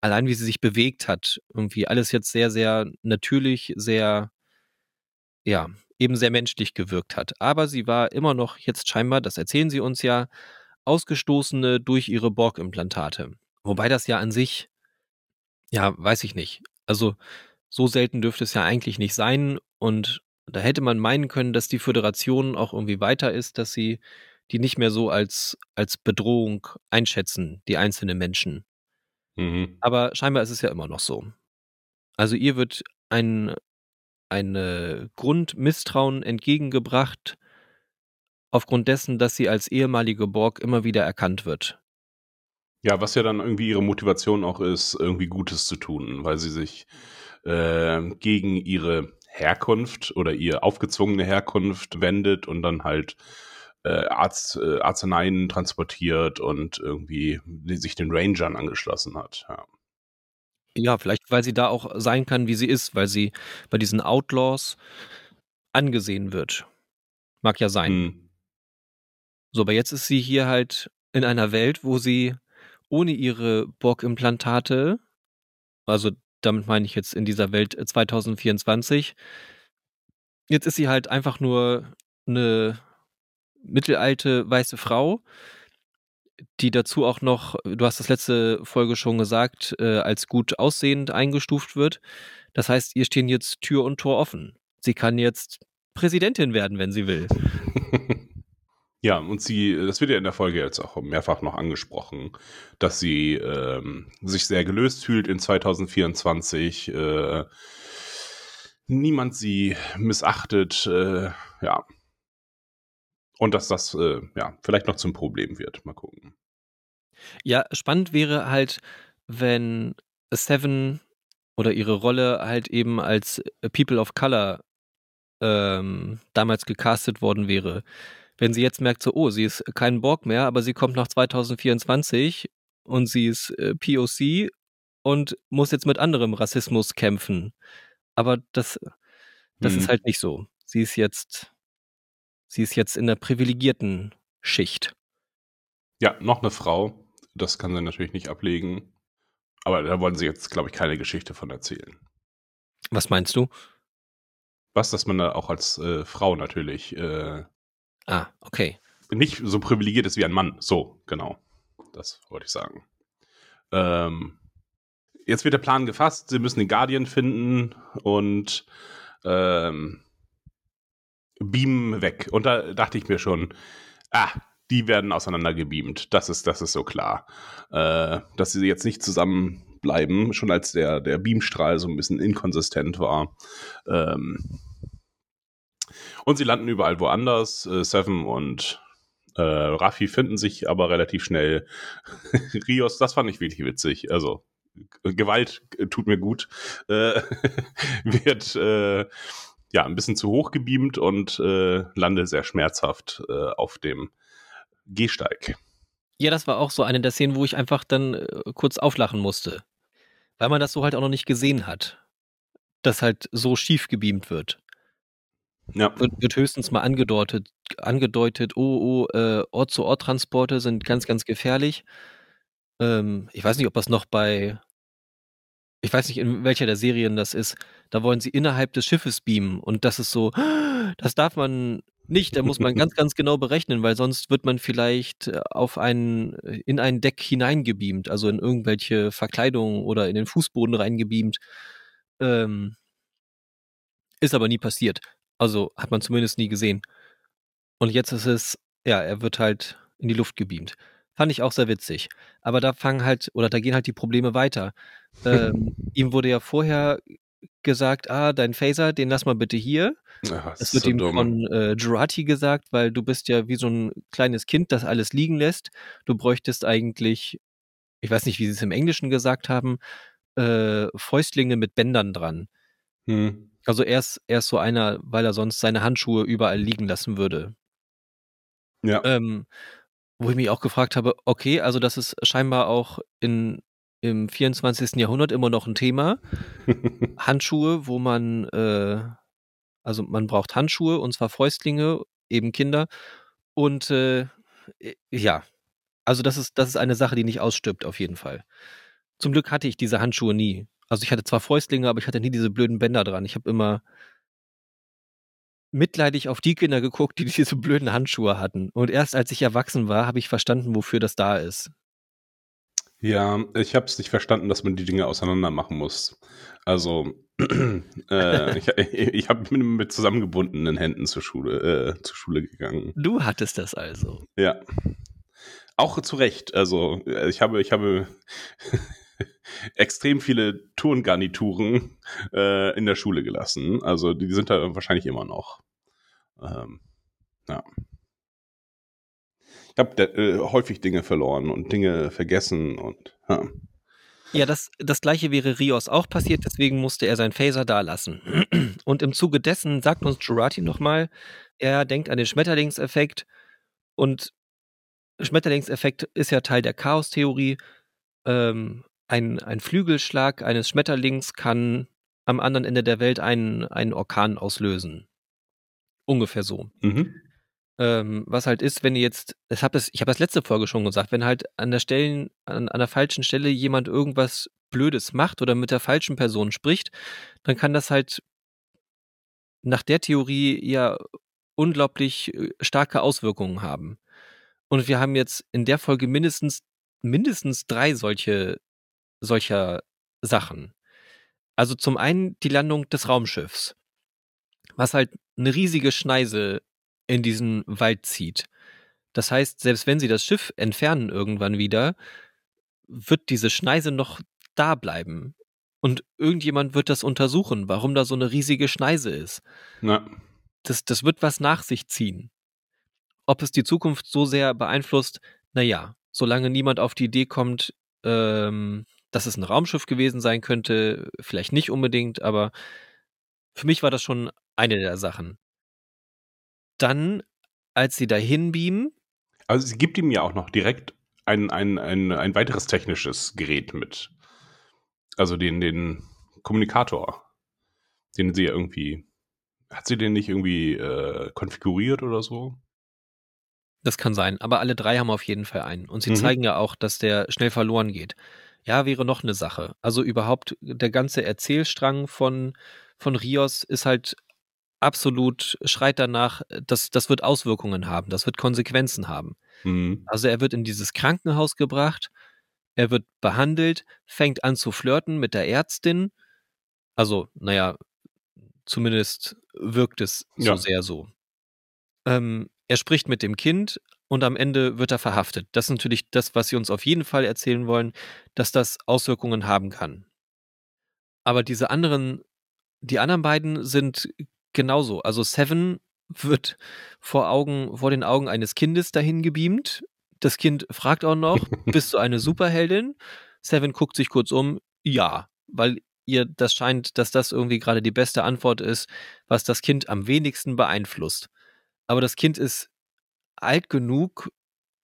allein wie sie sich bewegt hat, irgendwie alles jetzt sehr, sehr natürlich, sehr, ja, eben sehr menschlich gewirkt hat. Aber sie war immer noch jetzt scheinbar, das erzählen sie uns ja, Ausgestoßene durch ihre Borg-Implantate. Wobei das ja an sich, ja, weiß ich nicht. Also so selten dürfte es ja eigentlich nicht sein. Und da hätte man meinen können, dass die Föderation auch irgendwie weiter ist, dass sie die nicht mehr so als, als Bedrohung einschätzen, die einzelnen Menschen. Mhm. Aber scheinbar ist es ja immer noch so. Also ihr wird ein, ein Grundmisstrauen entgegengebracht, aufgrund dessen, dass sie als ehemalige Borg immer wieder erkannt wird. Ja, was ja dann irgendwie ihre Motivation auch ist, irgendwie Gutes zu tun, weil sie sich äh, gegen ihre Herkunft oder ihr aufgezwungene Herkunft wendet und dann halt äh, Arzt, äh, Arzneien transportiert und irgendwie sich den Rangern angeschlossen hat. Ja. Ja, vielleicht, weil sie da auch sein kann, wie sie ist, weil sie bei diesen Outlaws angesehen wird. Mag ja sein. Hm. So, aber jetzt ist sie hier halt in einer Welt, wo sie ohne ihre Borg-Implantate, also damit meine ich jetzt in dieser Welt 2024, jetzt ist sie halt einfach nur eine mittelalte weiße Frau, die dazu auch noch, du hast das letzte Folge schon gesagt, äh, als gut aussehend eingestuft wird. Das heißt, ihr stehen jetzt Tür und Tor offen. Sie kann jetzt Präsidentin werden, wenn sie will. *laughs* Ja, und sie, das wird ja in der Folge jetzt auch mehrfach noch angesprochen, dass sie ähm, sich sehr gelöst fühlt in 2024. Äh, niemand sie missachtet. Äh, ja, und dass das äh, ja vielleicht noch zum Problem wird. Mal gucken. Ja, spannend wäre halt, wenn Seven oder ihre Rolle halt eben als People of Color ähm, damals gecastet worden wäre. Wenn sie jetzt merkt, so, oh, sie ist kein Borg mehr, aber sie kommt nach 2024 und sie ist äh, POC und muss jetzt mit anderem Rassismus kämpfen. Aber das, das Hm. ist halt nicht so. Sie ist jetzt Sie ist jetzt in der privilegierten Schicht. Ja, noch eine Frau. Das kann sie natürlich nicht ablegen. Aber da wollen sie jetzt, glaube ich, keine Geschichte von erzählen. Was meinst du? Was, dass man da auch als äh, Frau natürlich äh, Ah, okay. nicht so privilegiert ist wie ein Mann. So, genau. Das wollte ich sagen. Ähm, jetzt wird der Plan gefasst. Sie müssen den Guardian finden und ähm, beamen weg. Und da dachte ich mir schon, ah, die werden auseinandergebeamt. Das ist, das ist so klar. Äh, dass sie jetzt nicht zusammenbleiben, schon als der, der Beamstrahl so ein bisschen inkonsistent war. Ähm, und sie landen überall woanders. Äh, Seven und äh, Raffi finden sich aber relativ schnell. *laughs* Rios, das fand ich wirklich witzig. Also, Gewalt äh, tut mir gut. Äh, *laughs* wird äh, ja ein bisschen zu hoch gebeamt und äh, lande sehr schmerzhaft äh, auf dem Gehsteig. Ja, das war auch so eine der Szenen, wo ich einfach dann äh, kurz auflachen musste. Weil man das so halt auch noch nicht gesehen hat. Dass halt so schief gebeamt wird. Ja. Wird, wird höchstens mal angedeutet, angedeutet, oh, oh, äh, Ort-zu-Ort-Transporte sind ganz, ganz gefährlich. ähm, ich weiß nicht, ob das noch bei, ich weiß nicht, in welcher der Serien das ist, da wollen sie innerhalb des Schiffes beamen und das ist so, *gasps* das darf man nicht, da muss man *laughs* ganz, ganz genau berechnen, weil sonst wird man vielleicht äh, auf einen, äh, in ein Deck hineingebeamt, also in irgendwelche Verkleidungen oder in den Fußboden reingebeamt. Ähm, ist aber nie passiert. Also hat man zumindest nie gesehen. Und jetzt ist es, ja, er wird halt in die Luft gebeamt. Fand ich auch sehr witzig. Aber da fangen halt, oder da gehen halt die Probleme weiter. Ähm, *laughs* ihm wurde ja vorher gesagt, ah, dein Phaser, den lass mal bitte hier. Ach, Das wird so ihm dumm. von äh, Jurati gesagt, weil du bist ja wie so ein kleines Kind, das alles liegen lässt. Du bräuchtest eigentlich, ich weiß nicht, wie sie es im Englischen gesagt haben, äh, Fäustlinge mit Bändern dran. Hm. Also er ist, er ist so einer, weil er sonst seine Handschuhe überall liegen lassen würde. Ja. Ähm, wo ich mich auch gefragt habe, okay, also das ist scheinbar auch in, im 24. Jahrhundert immer noch ein Thema. *laughs* Handschuhe, wo man, äh, also man braucht Handschuhe und zwar Fäustlinge, eben Kinder. Und äh, ja, also das ist, das ist eine Sache, die nicht ausstirbt, auf jeden Fall. Zum Glück hatte ich diese Handschuhe nie. Also ich hatte zwar Fäustlinge, aber ich hatte nie diese blöden Bänder dran. Ich habe immer mitleidig auf die Kinder geguckt, die *laughs* diese blöden Handschuhe hatten. Und erst als ich erwachsen war, habe ich verstanden, wofür das da ist. Ja, ich habe es nicht verstanden, dass man die Dinge auseinander machen muss. Also, *clears throat* äh, *laughs* ich, *laughs* ich hab, bin mit zusammengebundenen Händen zur Schule, äh, zur Schule gegangen. Du hattest das also. Ja. Auch zu Recht. Also, äh, ich habe, ich habe *laughs* extrem viele Turngarnituren äh, in der Schule gelassen. Also, die sind da wahrscheinlich immer noch. Ähm, ja. Ich habe äh, häufig Dinge verloren und Dinge vergessen und ja. Ja, das, das gleiche wäre Rios auch passiert, deswegen musste er sein Phaser da lassen. *clears throat* Und im Zuge dessen sagt uns Jurati nochmal, er denkt an den Schmetterlingseffekt und Schmetterlingseffekt ist ja Teil der Chaos-Theorie. Ähm, ein, ein Flügelschlag eines Schmetterlings kann am anderen Ende der Welt einen, einen Orkan auslösen. Ungefähr so. Mhm. Ähm, was halt ist, wenn ihr jetzt, ich habe das, ich habe das letzte Folge schon gesagt, wenn halt an der Stellen, an, an der falschen Stelle jemand irgendwas Blödes macht oder mit der falschen Person spricht, dann kann das halt nach der Theorie ja unglaublich äh, starke Auswirkungen haben. Und wir haben jetzt in der Folge mindestens, mindestens drei solche, solcher Sachen. Also zum einen die Landung des Raumschiffs, was halt eine riesige Schneise in diesen Wald zieht. Das heißt, selbst wenn sie das Schiff entfernen irgendwann wieder, wird diese Schneise noch da bleiben. Und irgendjemand wird das untersuchen, warum da so eine riesige Schneise ist. Ja. Das, das wird was nach sich ziehen. Ob es die Zukunft so sehr beeinflusst, naja, solange niemand auf die Idee kommt, ähm, dass es ein Raumschiff gewesen sein könnte, vielleicht nicht unbedingt, aber für mich war das schon eine der Sachen. Dann, als sie dahin beamen, Also sie gibt ihm ja auch noch direkt ein, ein, ein, ein weiteres technisches Gerät mit. Also den, den Kommunikator. Den sie ja irgendwie. Hat sie den nicht irgendwie äh, konfiguriert oder so? Das kann sein, aber alle drei haben auf jeden Fall einen. Und sie Mhm. zeigen ja auch, dass der schnell verloren geht. Ja, wäre noch eine Sache. Also überhaupt der ganze Erzählstrang von, von Rios ist halt absolut, schreit danach, das, das wird Auswirkungen haben, das wird Konsequenzen haben. Mhm. Also er wird in dieses Krankenhaus gebracht, er wird behandelt, fängt an zu flirten mit der Ärztin. Also, naja, zumindest wirkt es so Ja. sehr so. Ähm, er spricht mit dem Kind und am Ende wird er verhaftet. Das ist natürlich das, was sie uns auf jeden Fall erzählen wollen, dass das Auswirkungen haben kann. Aber diese anderen, die anderen beiden sind genauso. Also Seven wird vor Augen, vor den Augen eines Kindes dahin gebeamt. Das Kind fragt auch noch, *laughs* bist du eine Superheldin? Seven guckt sich kurz um, ja, weil ihr das scheint, dass das irgendwie gerade die beste Antwort ist, was das Kind am wenigsten beeinflusst. Aber das Kind ist alt genug,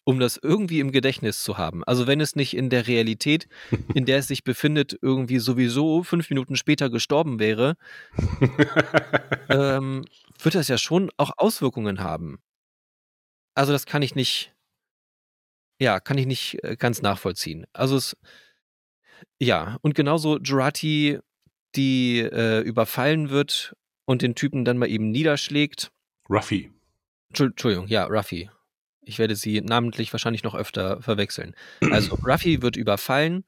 um das irgendwie im Gedächtnis zu haben. Also wenn es nicht in der Realität, in der es sich befindet, irgendwie sowieso fünf Minuten später gestorben wäre, ähm, wird das ja schon auch Auswirkungen haben. Also das kann ich nicht, ja, kann ich nicht äh, ganz nachvollziehen. Also es, ja, und genauso Jurati, die äh, überfallen wird und den Typen dann mal eben niederschlägt. Ruffy. Entschuldigung, ja, Ruffy. Ich werde sie namentlich wahrscheinlich noch öfter verwechseln. Also *clears throat* Ruffy wird überfallen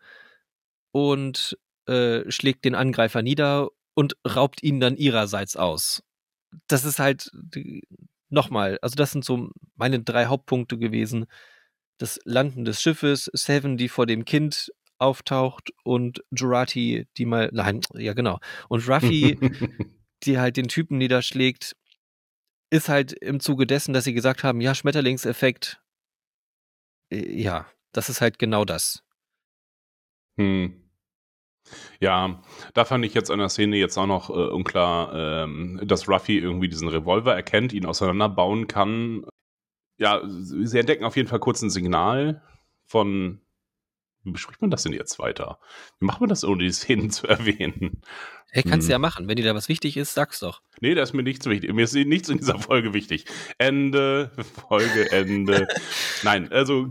und äh, schlägt den Angreifer nieder und raubt ihn dann ihrerseits aus. Das ist halt nochmal, also das sind so meine drei Hauptpunkte gewesen. Das Landen des Schiffes, Seven, die vor dem Kind auftaucht und Jurati, die mal, nein, ja genau. Und Ruffy, *laughs* die halt den Typen niederschlägt, ist halt im Zuge dessen, dass sie gesagt haben, ja, Schmetterlingseffekt, äh, ja, das ist halt genau das. Hm. Ja, da fand ich jetzt an der Szene jetzt auch noch äh, unklar, ähm, dass Ruffy irgendwie diesen Revolver erkennt, ihn auseinanderbauen kann. Ja, sie entdecken auf jeden Fall kurz ein Signal von wie bespricht man das denn jetzt weiter? Wie macht man das, ohne die Szenen *laughs* zu erwähnen? Hey, kannst hm. du ja machen. Wenn dir da was wichtig ist, sag's doch. Nee, da ist mir nichts wichtig. Mir ist nichts in dieser Folge wichtig. Ende, *laughs* Folge, Ende. *laughs* Nein, also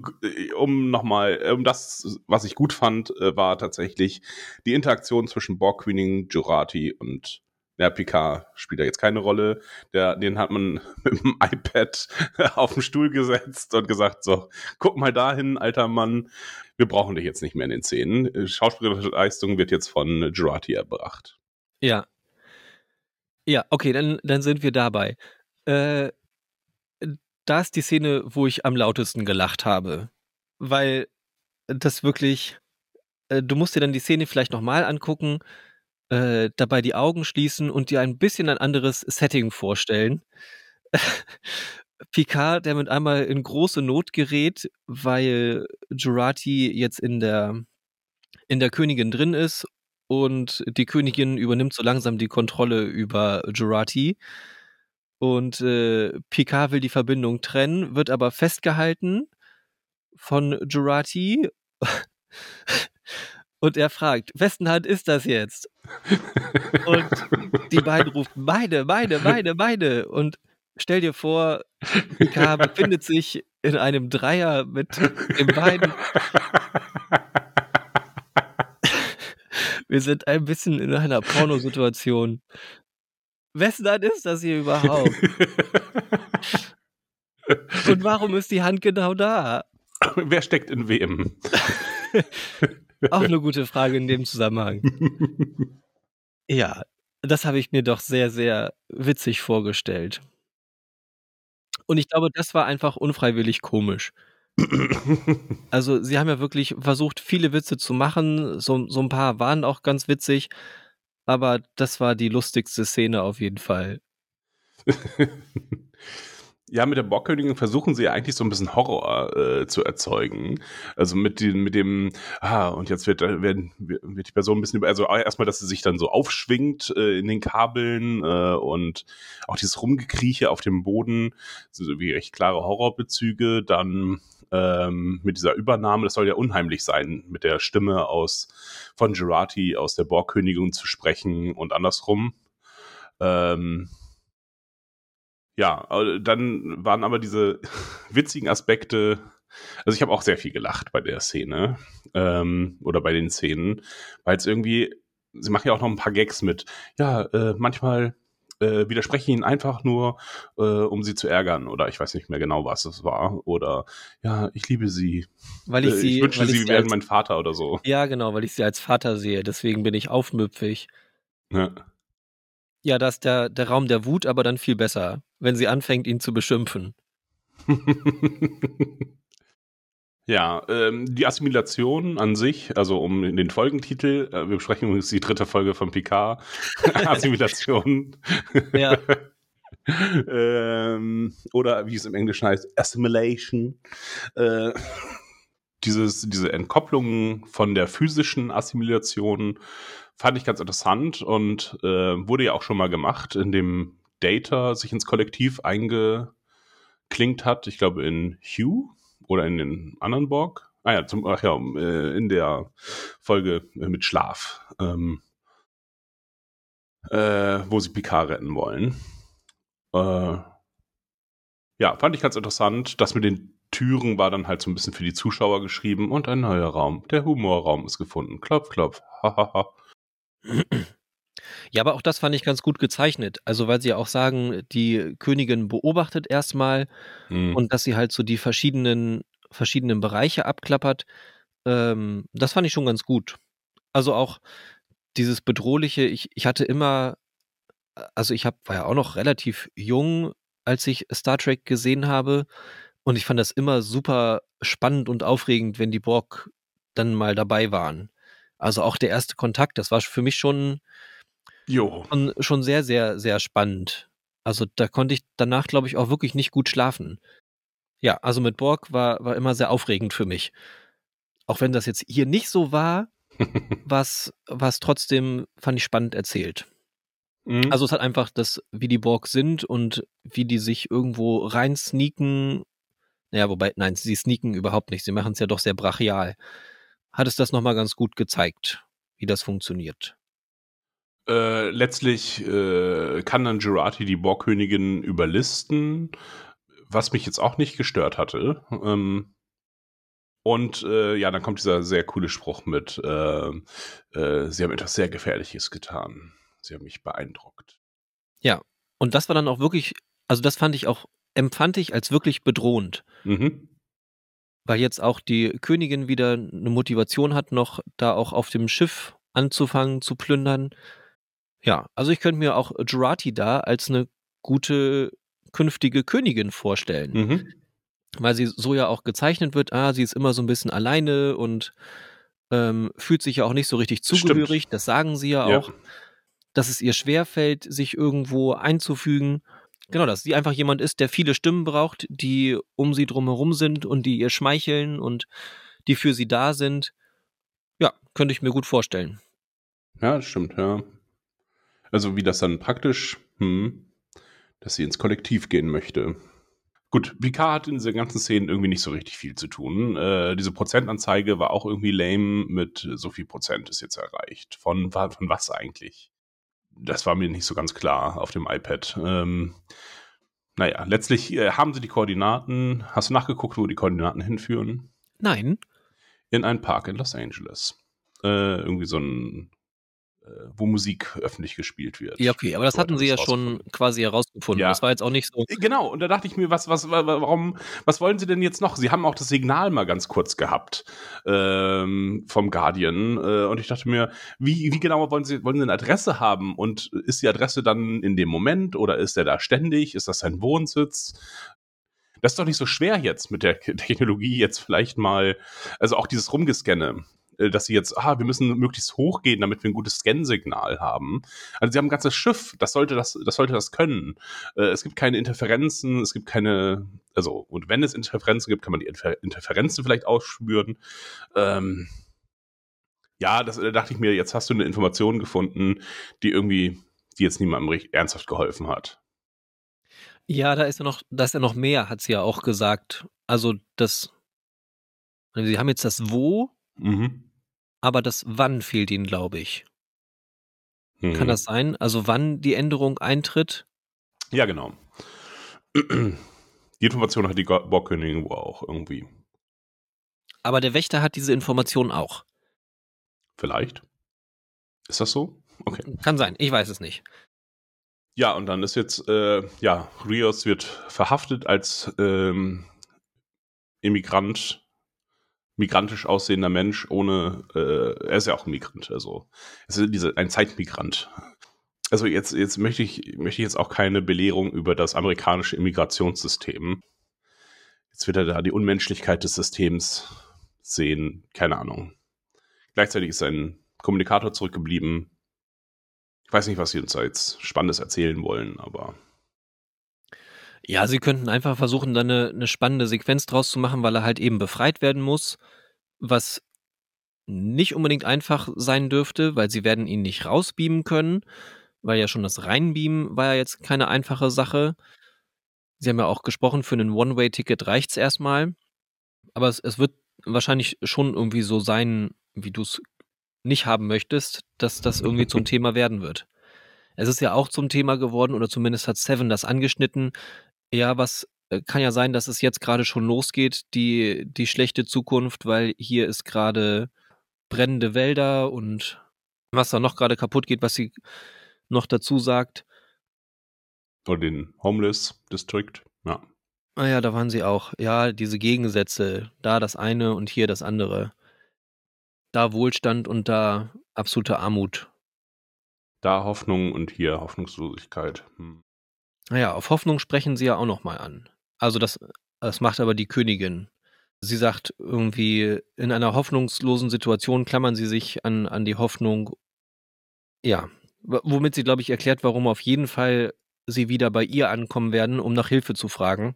um nochmal, um das, was ich gut fand, äh, war tatsächlich die Interaktion zwischen Borg Queening, Jurati und ja, Picard spielt da jetzt keine Rolle. Der, den hat man mit dem iPad auf den Stuhl gesetzt und gesagt, so, guck mal dahin, alter Mann, wir brauchen dich jetzt nicht mehr in den Szenen. Schauspielerische Leistung wird jetzt von Jurati erbracht. Ja. Ja, okay, dann, dann sind wir dabei. Äh, da ist die Szene, wo ich am lautesten gelacht habe. Weil das wirklich, äh, du musst dir dann die Szene vielleicht nochmal angucken äh, dabei die Augen schließen und dir ein bisschen ein anderes Setting vorstellen. *laughs* Picard, der mit einmal in große Not gerät, weil Jurati jetzt in der, in der Königin drin ist und die Königin übernimmt so langsam die Kontrolle über Jurati. Und äh, Picard will die Verbindung trennen, wird aber festgehalten von Jurati. *laughs* Und er fragt, wessen Hand ist das jetzt? *laughs* Und die beiden rufen, meine, meine, meine, meine. Und stell dir vor, Picard *laughs* befindet sich in einem Dreier mit den beiden. Wir sind ein bisschen in einer Pornosituation. Wessen Hand ist das hier überhaupt? Und warum ist die Hand genau da? Wer steckt in wem? Auch eine gute Frage in dem Zusammenhang. *laughs* ja, das habe ich mir doch sehr, sehr witzig vorgestellt. Und ich glaube, das war einfach unfreiwillig komisch. also, sie haben ja wirklich versucht, viele Witze zu machen. So, so ein paar waren auch ganz witzig. Aber das war die lustigste Szene auf jeden Fall. *laughs* Ja, mit der Bockkönigin versuchen sie eigentlich so ein bisschen Horror äh, zu erzeugen. Also mit dem, mit dem, ah, und jetzt wird, äh, werden, wird die Person ein bisschen über, also erstmal, dass sie sich dann so aufschwingt äh, in den Kabeln äh, und auch dieses Rumgekrieche auf dem Boden, so wie recht klare Horrorbezüge, dann ähm, mit dieser Übernahme, das soll ja unheimlich sein, mit der Stimme aus von Gerati aus der Borgkönigin zu sprechen und andersrum. Ähm, ja, dann waren aber diese *laughs* witzigen Aspekte. Also ich habe auch sehr viel gelacht bei der Szene ähm, oder bei den Szenen, weil es irgendwie, sie machen ja auch noch ein paar Gags mit. Ja, äh, manchmal äh, widerspreche ich ihnen einfach nur, äh, um sie zu ärgern oder ich weiß nicht mehr genau, was es war oder ja, ich liebe sie. Weil ich äh, sie, ich wünsche, weil sie, ich sie wären als, mein Vater oder so. Ja, genau, weil ich sie als Vater sehe. Deswegen bin ich aufmüpfig. Ja. Ja, das ist der, der Raum der Wut, aber dann viel besser, wenn sie anfängt, ihn zu beschimpfen. *laughs* ja, ähm, die Assimilation an sich, also um den Folgentitel, äh, wir besprechen übrigens die dritte Folge von Picard, *laughs* Assimilation. ja. *laughs* ähm, oder wie es im Englischen heißt, Assimilation. Äh, dieses, diese Entkopplung von der physischen Assimilation fand ich ganz interessant und äh, wurde ja auch schon mal gemacht, indem Data sich ins Kollektiv eingeklinkt hat. Ich glaube in Hugh oder in den anderen Borg. Ah ja, zum, ach ja, äh, in der Folge äh, mit Schlaf, ähm, äh, wo sie Picard retten wollen. Äh, ja, fand ich ganz interessant. Das mit den Türen war dann halt so ein bisschen für die Zuschauer geschrieben und ein neuer Raum. Der Humorraum ist gefunden. Klopf, klopf. Hahaha. Ja, aber auch das fand ich ganz gut gezeichnet. Also, weil sie ja auch sagen, die Königin beobachtet erstmal Hm. und dass sie halt so die verschiedenen, verschiedenen Bereiche abklappert. Ähm, das fand ich schon ganz gut. Also auch dieses Bedrohliche, ich, ich hatte immer, also ich hab, war ja auch noch relativ jung, als ich Star Trek gesehen habe. Und ich fand das immer super spannend und aufregend, wenn die Borg dann mal dabei waren. Also auch der erste Kontakt, das war für mich schon, schon, schon sehr, sehr, sehr spannend. Also da konnte ich danach, glaube ich, auch wirklich nicht gut schlafen. Ja, also mit Borg war, war immer sehr aufregend für mich. Auch wenn das jetzt hier nicht so war, *laughs* was, was trotzdem fand ich spannend erzählt. Mhm. Also es hat einfach das, wie die Borg sind und wie die sich irgendwo rein sneaken. Naja, wobei, nein, sie sneaken überhaupt nicht. Sie machen es ja doch sehr brachial. Hat es das nochmal ganz gut gezeigt, wie das funktioniert. Äh, letztlich äh, kann dann Jurati die Borgkönigin überlisten, was mich jetzt auch nicht gestört hatte. Ähm, und äh, ja, dann kommt dieser sehr coole Spruch mit, äh, äh, sie haben etwas sehr Gefährliches getan. Sie haben mich beeindruckt. Ja, und das war dann auch wirklich, also das fand ich auch, empfand ich als wirklich bedrohend. Mhm. Weil jetzt auch die Königin wieder eine Motivation hat, noch da auch auf dem Schiff anzufangen zu plündern. Ja, also ich könnte mir auch Jurati da als eine gute künftige Königin vorstellen. Mhm. weil sie so ja auch gezeichnet wird, ah, sie ist immer so ein bisschen alleine und ähm, fühlt sich ja auch nicht so richtig Stimmt. zugehörig. Das sagen sie ja Ja. auch, dass es ihr schwerfällt, sich irgendwo einzufügen. Genau, dass sie einfach jemand ist, der viele Stimmen braucht, die um sie drumherum sind und die ihr schmeicheln und die für sie da sind. Ja, könnte ich mir gut vorstellen. Ja, das stimmt, ja. Also wie das dann praktisch, hm, dass sie ins Kollektiv gehen möchte. Gut, Picard hat in dieser ganzen Szene irgendwie nicht so richtig viel zu tun. Äh, diese Prozentanzeige war auch irgendwie lame mit so viel Prozent ist jetzt erreicht. Von, von was eigentlich? Das war mir nicht so ganz klar auf dem iPad. Ähm, naja, letztlich äh, haben sie die Koordinaten. Hast du nachgeguckt, wo die Koordinaten hinführen? Nein, in einen Park in Los Angeles. Äh, irgendwie so ein, wo Musik öffentlich gespielt wird. ja, okay, aber das So hatten sie ja schon quasi herausgefunden. Ja. Das war jetzt auch nicht so. Genau, und da dachte ich mir, was, was, wa- warum, was wollen sie denn jetzt noch? Sie haben auch das Signal mal ganz kurz gehabt ähm, vom Guardian. Äh, und ich dachte mir, wie, wie genau wollen sie, wollen sie eine Adresse haben? Und ist die Adresse dann in dem Moment oder ist er da ständig? Ist das sein Wohnsitz? Das ist doch nicht so schwer jetzt mit der Technologie jetzt vielleicht mal, also auch dieses Rumgescanne, äh, dass sie jetzt, ah, wir müssen möglichst hoch gehen, damit wir ein gutes Scan-Signal haben. Also sie haben ein ganzes Schiff, das sollte das, das sollte das können. Äh, es gibt keine Interferenzen, es gibt keine, also, und wenn es Interferenzen gibt, kann man die Infer Interferenzen vielleicht ausspüren. Ähm, ja, das da dachte ich mir, jetzt hast du eine Information gefunden, die irgendwie, die jetzt niemandem ernsthaft geholfen hat. Ja, da ist ja noch, da ist ja noch mehr, hat sie ja auch gesagt. Also das, sie haben jetzt das Wo, Mhm. aber das Wann fehlt ihnen, glaube ich. Mhm. Kann das sein? Also wann die Änderung eintritt? Ja, genau. Die Information hat die Borgkönigin auch irgendwie. Aber der Wächter hat diese Information auch. Vielleicht. Ist das so? Okay. Kann sein, ich weiß es nicht. Ja, und dann ist jetzt, äh, ja, Rios wird verhaftet als ähm, Immigrant, migrantisch aussehender Mensch ohne, äh, er ist ja auch ein Migrant, also es ist diese, ein Zeitmigrant. Also jetzt, jetzt möchte ich, möchte ich jetzt auch keine Belehrung über das amerikanische Immigrationssystem. Jetzt wird er da die Unmenschlichkeit des Systems sehen, keine Ahnung. Gleichzeitig ist ein Kommunikator zurückgeblieben, ich weiß nicht, was sie uns da jetzt Spannendes erzählen wollen, aber Ja, sie könnten einfach versuchen, da eine, eine spannende Sequenz draus zu machen, weil er halt eben befreit werden muss, was nicht unbedingt einfach sein dürfte, weil sie werden ihn nicht rausbeamen können, weil ja schon das Reinbeamen war ja jetzt keine einfache Sache. Sie haben ja auch gesprochen, für ein One-Way-Ticket reicht's erstmal. Aber es, es wird wahrscheinlich schon irgendwie so sein, wie du es nicht haben möchtest, dass das irgendwie zum Thema werden wird. Es ist ja auch zum Thema geworden, oder zumindest hat Seven das angeschnitten. Ja, was äh, kann ja sein, dass es jetzt gerade schon losgeht, die, die schlechte Zukunft, weil hier ist gerade brennende Wälder und was da noch gerade kaputt geht, was sie noch dazu sagt. Oder den Homeless District, ja. Ah ja, da waren sie auch. Ja, diese Gegensätze, da das eine und hier das andere. Da Wohlstand und da absolute Armut. Da Hoffnung und hier Hoffnungslosigkeit. Hm. Naja, auf Hoffnung sprechen sie ja auch nochmal an. Also das, das macht aber die Königin. Sie sagt irgendwie, in einer hoffnungslosen Situation klammern sie sich an, an die Hoffnung. Ja, womit sie, glaube ich, erklärt, warum auf jeden Fall sie wieder bei ihr ankommen werden, um nach Hilfe zu fragen.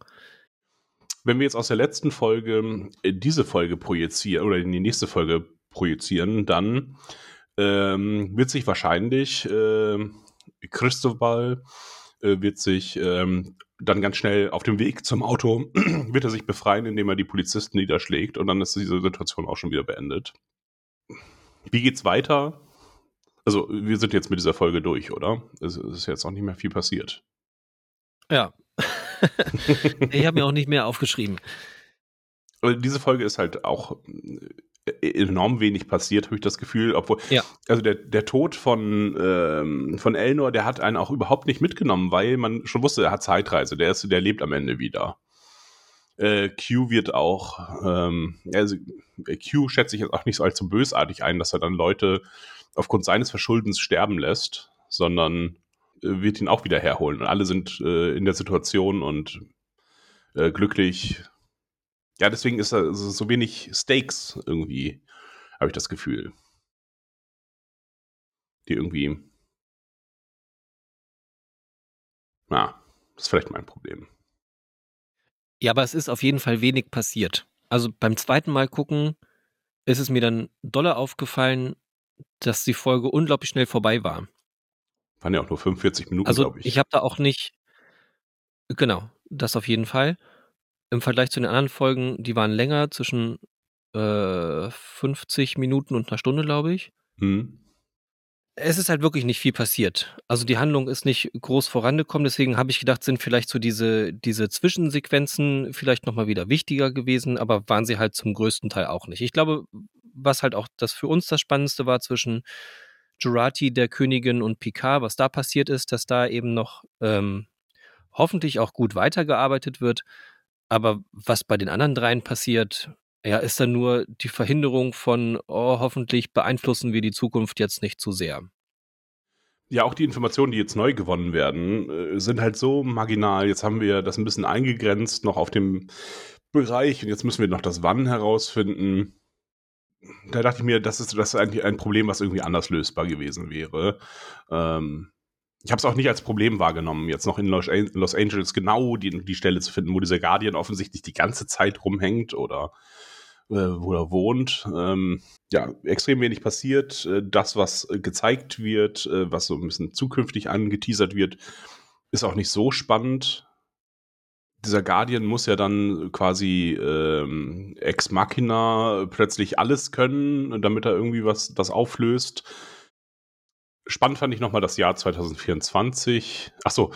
Wenn wir jetzt aus der letzten Folge äh, diese Folge projizieren oder in die nächste Folge projizieren, dann ähm, wird sich wahrscheinlich äh, Christobal äh, wird sich ähm, dann ganz schnell auf dem Weg zum Auto *clears throat* wird er sich befreien, indem er die Polizisten niederschlägt und dann ist diese Situation auch schon wieder beendet. Wie geht's weiter? Also, wir sind jetzt mit dieser Folge durch, oder? Es ist jetzt auch nicht mehr viel passiert. Ja. *laughs* ich habe mir auch nicht mehr aufgeschrieben. diese Folge ist halt auch enorm wenig passiert, habe ich das Gefühl, obwohl, ja. also der, der Tod von, ähm, von Elnor, der hat einen auch überhaupt nicht mitgenommen, weil man schon wusste, er hat Zeitreise, der ist, der lebt am Ende wieder. Äh, Q wird auch, ähm, also Q schätze ich jetzt auch nicht so allzu bösartig ein, dass er dann Leute aufgrund seines Verschuldens sterben lässt, sondern äh, wird ihn auch wieder herholen. Und alle sind äh, in der Situation und äh, glücklich. Ja, deswegen ist da so wenig Stakes irgendwie, habe ich das Gefühl. Die irgendwie. Na, das ist vielleicht mein Problem. Ja, aber es ist auf jeden Fall wenig passiert. Also beim zweiten Mal gucken ist es mir dann dolle aufgefallen, dass die Folge unglaublich schnell vorbei war. Waren ja auch nur 45 Minuten, also, glaube ich. Ich habe da auch nicht. Genau, das auf jeden Fall. Im Vergleich zu den anderen Folgen, die waren länger, zwischen äh, 50 Minuten und einer Stunde, glaube ich. Hm. Es ist halt wirklich nicht viel passiert. Also die Handlung ist nicht groß vorangekommen, deswegen habe ich gedacht, sind vielleicht so diese, diese Zwischensequenzen vielleicht nochmal wieder wichtiger gewesen, aber waren sie halt zum größten Teil auch nicht. Ich glaube, was halt auch das für uns das Spannendste war zwischen Jurati, der Königin und Picard, was da passiert ist, dass da eben noch ähm, hoffentlich auch gut weitergearbeitet wird. Aber was bei den anderen dreien passiert, ja, ist dann nur die Verhinderung von, oh, hoffentlich beeinflussen wir die Zukunft jetzt nicht zu sehr. Ja, auch die Informationen, die jetzt neu gewonnen werden, äh, sind halt so marginal. Jetzt haben wir das ein bisschen eingegrenzt noch auf dem Bereich und jetzt müssen wir noch das Wann herausfinden da dachte ich mir, das ist, das ist eigentlich ein Problem, was irgendwie anders lösbar gewesen wäre. Ähm, ich habe es auch nicht als Problem wahrgenommen, jetzt noch in Los, Los Angeles genau die, die Stelle zu finden, wo dieser Guardian offensichtlich die ganze Zeit rumhängt oder äh, wo er wohnt. Ähm, ja, extrem wenig passiert. Äh, das, was gezeigt wird, äh, was so ein bisschen zukünftig angeteasert wird, ist auch nicht so spannend dieser Guardian muss ja dann quasi ähm, Ex Machina plötzlich alles können, damit er irgendwie was das auflöst. Spannend fand ich nochmal das Jahr 2024. Ach so,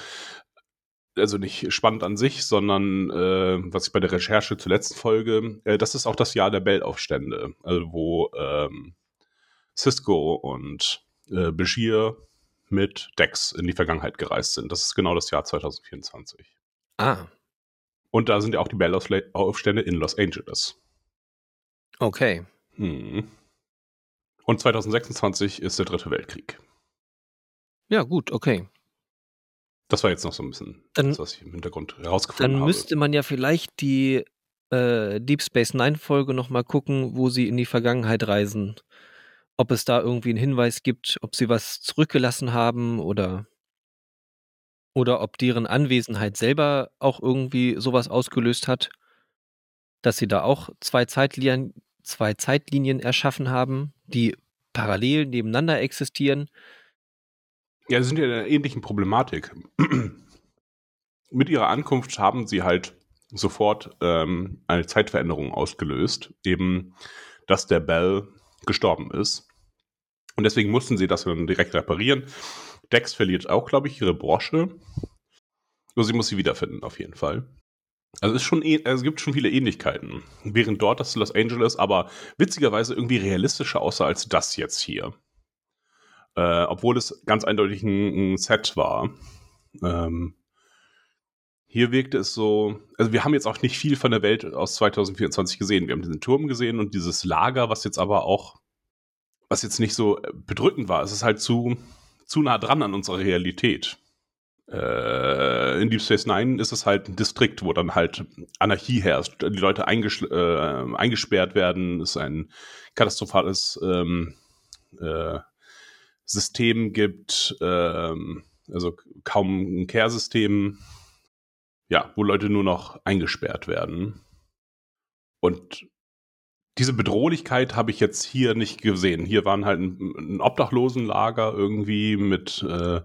also nicht spannend an sich, sondern äh, was ich bei der Recherche zur letzten Folge, äh, das ist auch das Jahr der Bell-Aufstände, also wo ähm, Cisco und äh, Bashir mit Dex in die Vergangenheit gereist sind. Das ist genau das Jahr 2024. Ah, und da sind ja auch die Bell-Aufstände in Los Angeles. Okay. Hm. Und 2026 ist der Dritte Weltkrieg. Ja, gut, okay. Das war jetzt noch so ein bisschen dann, das, was ich im Hintergrund herausgefunden habe. Dann müsste man ja vielleicht die äh, Deep Space Nine Folge nochmal gucken, wo sie in die Vergangenheit reisen. Ob es da irgendwie einen Hinweis gibt, ob sie was zurückgelassen haben oder oder ob deren Anwesenheit selber auch irgendwie sowas ausgelöst hat, dass sie da auch zwei Zeitlinien, zwei Zeitlinien erschaffen haben, die parallel nebeneinander existieren. Ja, sie sind ja in einer ähnlichen Problematik. *clears throat* Mit ihrer Ankunft haben sie halt sofort ähm, eine Zeitveränderung ausgelöst, eben, dass der Bell gestorben ist. Und deswegen mussten sie das dann direkt reparieren. Dex verliert auch, glaube ich, ihre Brosche. Nur sie muss sie wiederfinden, auf jeden Fall. Also es, schon, eh- also es gibt schon viele Ähnlichkeiten. Während dort das Los Angeles aber witzigerweise irgendwie realistischer aussah als das jetzt hier. Äh, obwohl es ganz eindeutig ein, ein Set war. Ähm, hier wirkte es so, also wir haben jetzt auch nicht viel von der Welt aus 2024 gesehen. Wir haben diesen Turm gesehen und dieses Lager, was jetzt aber auch, was jetzt nicht so bedrückend war. Es ist halt zu, zu nah dran an unserer Realität. Äh, in Deep Space Nine ist es halt ein Distrikt, wo dann halt Anarchie herrscht, die Leute äh, eingesperrt werden, es ein katastrophales ähm, äh, System gibt, ähm, also kaum ein Care-System, ja, wo Leute nur noch eingesperrt werden. Und diese Bedrohlichkeit habe ich jetzt hier nicht gesehen. Hier waren halt ein, ein Obdachlosenlager irgendwie mit, äh,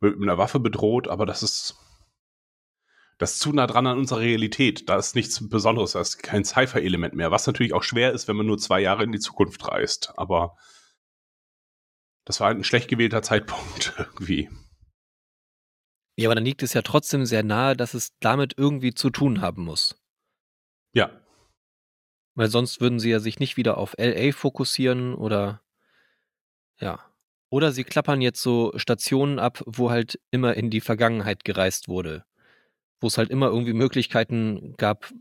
mit einer Waffe bedroht, aber das ist das ist zu nah dran an unserer Realität. Da ist nichts Besonderes, da ist kein Sci-Fi-Element mehr, was natürlich auch schwer ist, wenn man nur zwei Jahre in die Zukunft reist. Aber das war halt ein schlecht gewählter Zeitpunkt *laughs* irgendwie. Ja, aber dann liegt es ja trotzdem sehr nahe, dass es damit irgendwie zu tun haben muss. Ja. Weil sonst würden sie ja sich nicht wieder auf LA fokussieren oder ja. Oder sie klappern jetzt so Stationen ab, wo halt immer in die Vergangenheit gereist wurde. Wo es halt immer irgendwie Möglichkeiten gab,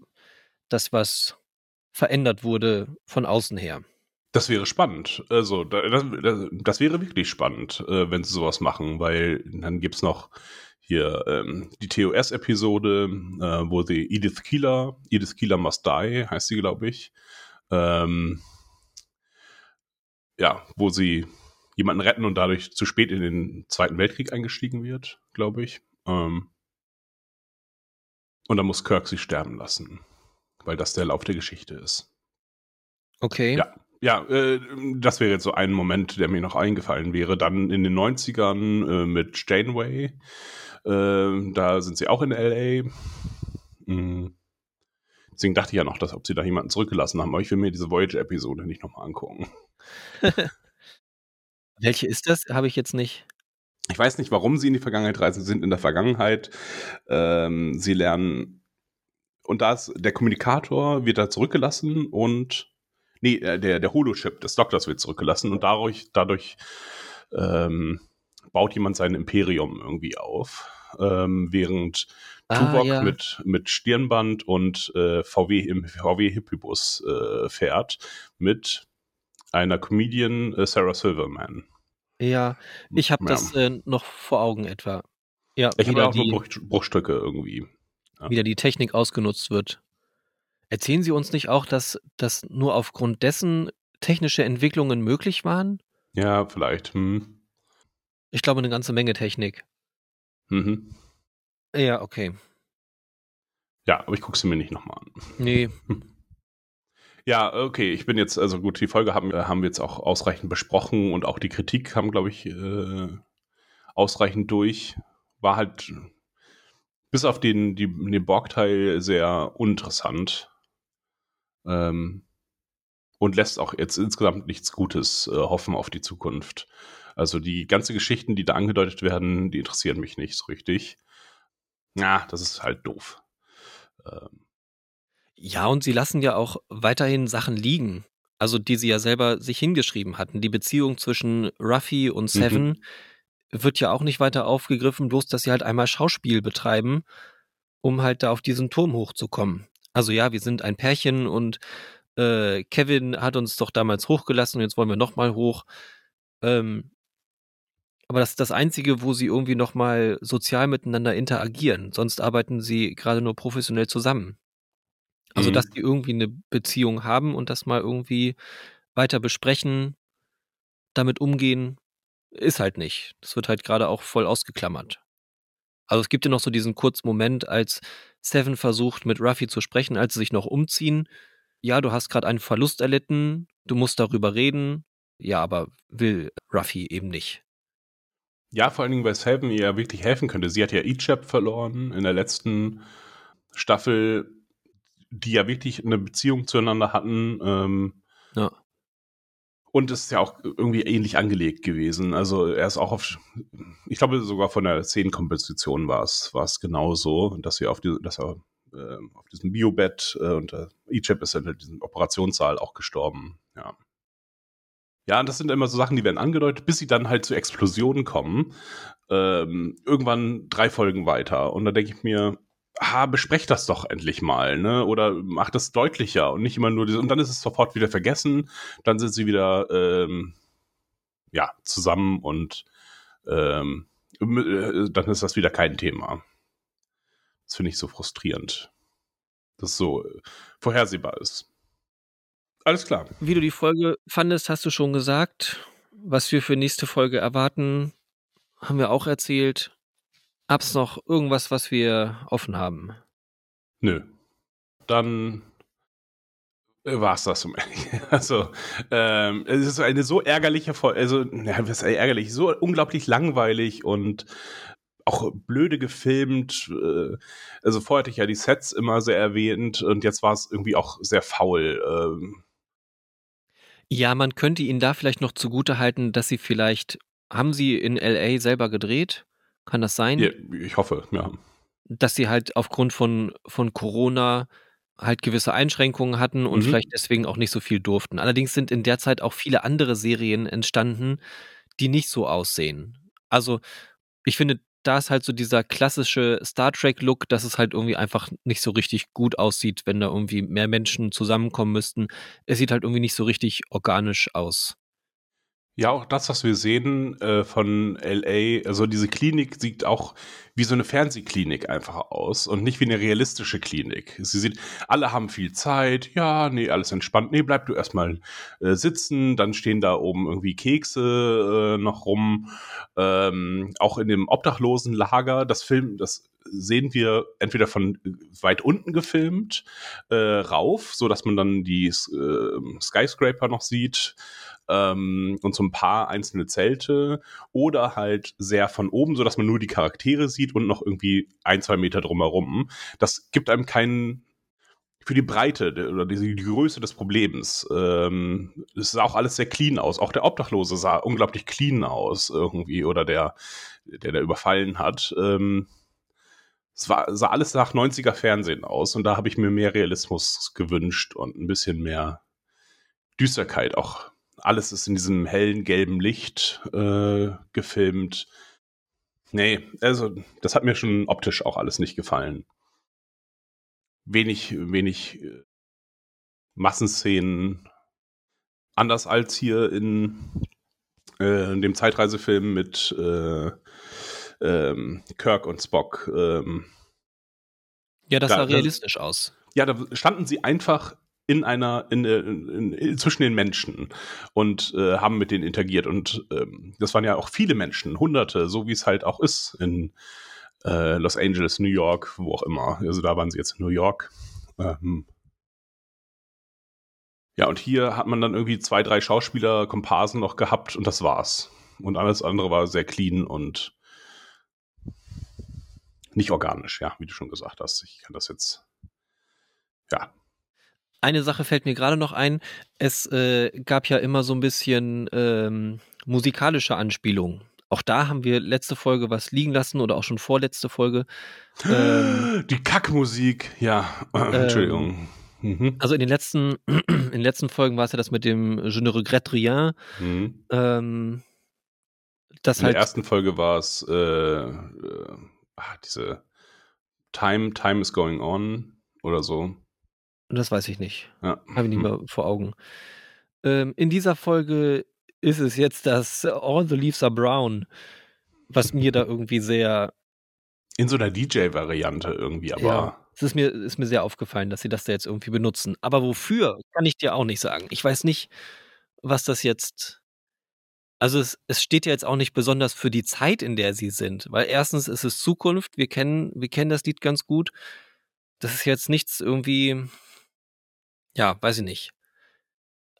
dass was verändert wurde von außen her. Das wäre spannend. Also, das, das, wäre wirklich spannend, äh, wenn sie sowas machen, weil dann gibt's noch hier ähm, die TOS-Episode, äh, wo sie Edith Keeler, Edith Keeler Must Die, heißt sie, glaube ich. Ähm, ja, wo sie jemanden retten und dadurch zu spät in den Zweiten Weltkrieg eingestiegen wird, glaube ich. Ähm, und dann muss Kirk sie sterben lassen, weil das der Lauf der Geschichte ist. Okay. Ja, ja, äh, das wäre jetzt so ein Moment, der mir noch eingefallen wäre. Dann in den 90ern äh, mit Janeway. Äh, da sind sie auch in L.A. Mhm. Deswegen dachte ich ja noch, dass, ob sie da jemanden zurückgelassen haben. Aber ich will mir diese Voyager-Episode nicht nochmal angucken. *laughs* Welche ist das? Habe ich jetzt nicht. Ich weiß nicht, warum sie in die Vergangenheit reisen. Sie sind in der Vergangenheit. Ähm, sie lernen. Und da ist der Kommunikator wird da zurückgelassen und nee, äh, der, der Holochip des Doktors wird zurückgelassen und dadurch, dadurch ähm, baut jemand sein Imperium irgendwie auf. Ähm, während Ah, Tuvok ja. mit, mit Stirnband und äh, VW im VW Hippibus äh, fährt mit einer Comedian äh, Sarah Silverman. Ja, ich habe Ja. das äh, noch vor Augen etwa. Ja, Ich habe auch nur die, Bruch, Bruchstücke irgendwie. wieder die Technik ausgenutzt wird. Erzählen Sie uns nicht auch, dass, dass nur aufgrund dessen technische Entwicklungen möglich waren? Ja, vielleicht. Hm. Ich glaube, eine ganze Menge Technik. Mhm. Ja, okay. Ja, aber ich gucke sie mir nicht nochmal an. Nee, *laughs* Ja, okay, ich bin jetzt, also gut, die Folge haben, äh, haben wir jetzt auch ausreichend besprochen und auch die Kritik kam, glaube ich, äh, ausreichend durch. War halt bis auf den, die, den Borg-Teil sehr uninteressant. Ähm, und lässt auch jetzt insgesamt nichts Gutes äh, hoffen auf die Zukunft. Also die ganzen Geschichten, die da angedeutet werden, die interessieren mich nicht so richtig. Ja, das ist halt doof. Ähm, Ja, und sie lassen ja auch weiterhin Sachen liegen. Also, die sie ja selber sich hingeschrieben hatten. Die Beziehung zwischen Ruffy und Mhm. Seven wird ja auch nicht weiter aufgegriffen, bloß dass sie halt einmal Schauspiel betreiben, um halt da auf diesen Turm hochzukommen. Also ja, wir sind ein Pärchen und äh, Kevin hat uns doch damals hochgelassen und jetzt wollen wir nochmal hoch. Ähm, aber das ist das Einzige, wo sie irgendwie nochmal sozial miteinander interagieren. Sonst arbeiten sie gerade nur professionell zusammen. Also, Mhm. dass die irgendwie eine Beziehung haben und das mal irgendwie weiter besprechen, damit umgehen, ist halt nicht. Das wird halt gerade auch voll ausgeklammert. Also, es gibt ja noch so diesen kurzen Moment, als Seven versucht, mit Ruffy zu sprechen, als sie sich noch umziehen. Ja, du hast gerade einen Verlust erlitten, du musst darüber reden. Ja, aber will Ruffy eben nicht. Ja, vor allen Dingen, weil Seven ihr ja wirklich helfen könnte. Sie hat ja Ichab verloren in der letzten Staffel, die ja wirklich eine Beziehung zueinander hatten. Ähm, Ja. Und es ist ja auch irgendwie ähnlich angelegt gewesen. Also er ist auch auf, ich glaube sogar von der Szenenkomposition war es, war es genauso, dass wir auf die, dass er äh, auf diesem Biobett äh, und äh, Egypt ist in diesem Operationssaal auch gestorben. Ja. Ja, das sind immer so Sachen, die werden angedeutet, bis sie dann halt zu Explosionen kommen. Ähm, irgendwann drei Folgen weiter. Und da denke ich mir, ah, besprecht das doch endlich mal, ne? Oder macht das deutlicher und nicht immer nur diese, und dann ist es sofort wieder vergessen, dann sind sie wieder ähm, ja, zusammen und ähm, äh, dann ist das wieder kein Thema. Das finde ich so frustrierend. Dass so vorhersehbar ist. Alles klar. Wie du die Folge fandest, hast du schon gesagt. Was wir für nächste Folge erwarten, haben wir auch erzählt. Hab's noch irgendwas, was wir offen haben? Nö. Dann war es das. *laughs* Also, ähm, es ist eine so ärgerliche Folge, also, ja, was ärgerlich, so unglaublich langweilig und auch blöde gefilmt. Äh, also vorher hatte ich ja die Sets immer sehr erwähnt und jetzt war es irgendwie auch sehr faul. Ähm. Ja, man könnte ihnen da vielleicht noch zugute halten, dass sie vielleicht, haben sie in LA selber gedreht? Kann das sein? Ja, ich hoffe, ja. Dass sie halt aufgrund von, von Corona halt gewisse Einschränkungen hatten und mhm. vielleicht deswegen auch nicht so viel durften. Allerdings sind in der Zeit auch viele andere Serien entstanden, die nicht so aussehen. Also ich finde, da ist halt so dieser klassische Star Trek-Look, dass es halt irgendwie einfach nicht so richtig gut aussieht, wenn da irgendwie mehr Menschen zusammenkommen müssten. Es sieht halt irgendwie nicht so richtig organisch aus. Ja, auch das, was wir sehen äh, von LA, also diese Klinik sieht auch wie so eine Fernsehklinik einfach aus und nicht wie eine realistische Klinik. Sie sieht, alle haben viel Zeit, ja, nee, alles entspannt, nee, bleib du erstmal äh, sitzen, dann stehen da oben irgendwie Kekse äh, noch rum, ähm, auch in dem Obdachlosenlager, das Film, das sehen wir entweder von weit unten gefilmt äh, rauf, so dass man dann die äh, Skyscraper noch sieht ähm, und so ein paar einzelne Zelte oder halt sehr von oben, so dass man nur die Charaktere sieht und noch irgendwie ein, zwei Meter drumherum. Das gibt einem keinen für die Breite oder die, die Größe des Problems. Ähm, es sah auch alles sehr clean aus. Auch der Obdachlose sah unglaublich clean aus irgendwie oder der, der da überfallen hat. Ähm, es war, sah alles nach 90er Fernsehen aus und da habe ich mir mehr Realismus gewünscht und ein bisschen mehr Düsterkeit auch alles ist in diesem hellen gelben Licht äh, gefilmt. Nee, also das hat mir schon optisch auch alles nicht gefallen. Wenig, wenig äh, Massenszenen. Anders als hier in, äh, in dem Zeitreisefilm mit äh, ähm, Kirk und Spock. Ähm, ja, das da, sah realistisch aus. Ja, da standen sie einfach in einer, in, in, in, zwischen den Menschen und äh, haben mit denen interagiert. Und ähm, das waren ja auch viele Menschen, Hunderte, so wie es halt auch ist in äh, Los Angeles, New York, wo auch immer. Also da waren sie jetzt in New York. Ähm, ja, und hier hat man dann irgendwie zwei, drei Schauspieler, Komparsen noch gehabt und das war's. Und alles andere war sehr clean und nicht organisch, ja, wie du schon gesagt hast. Ich kann das jetzt, ja, eine Sache fällt mir gerade noch ein. Es äh, gab ja immer so ein bisschen ähm, musikalische Anspielungen. Auch da haben wir letzte Folge was liegen lassen oder auch schon vorletzte Folge. *gasps* Ähm, Die Kackmusik, ja. *laughs* Ähm, Entschuldigung. Mhm. Also in den letzten, *clears throat* in den letzten Folgen war es ja das mit dem Je ne regrette rien. Mhm. Ähm, das in halt, der ersten Folge war es äh, äh, diese Time, Time is going on oder so. Das weiß ich nicht. Ja. Habe ich nicht hm. mehr vor Augen. Ähm, in dieser Folge ist es jetzt das All the Leaves are Brown, was mir da irgendwie sehr. In so einer DJ-Variante irgendwie, aber. Ja, es ist mir, ist mir sehr aufgefallen, dass sie das da jetzt irgendwie benutzen. Aber wofür, kann ich dir auch nicht sagen. Ich weiß nicht, was das jetzt. Also es, es steht ja jetzt auch nicht besonders für die Zeit, in der sie sind. Weil erstens ist es Zukunft, wir kennen, wir kennen das Lied ganz gut. Das ist jetzt nichts irgendwie ja, weiß ich nicht.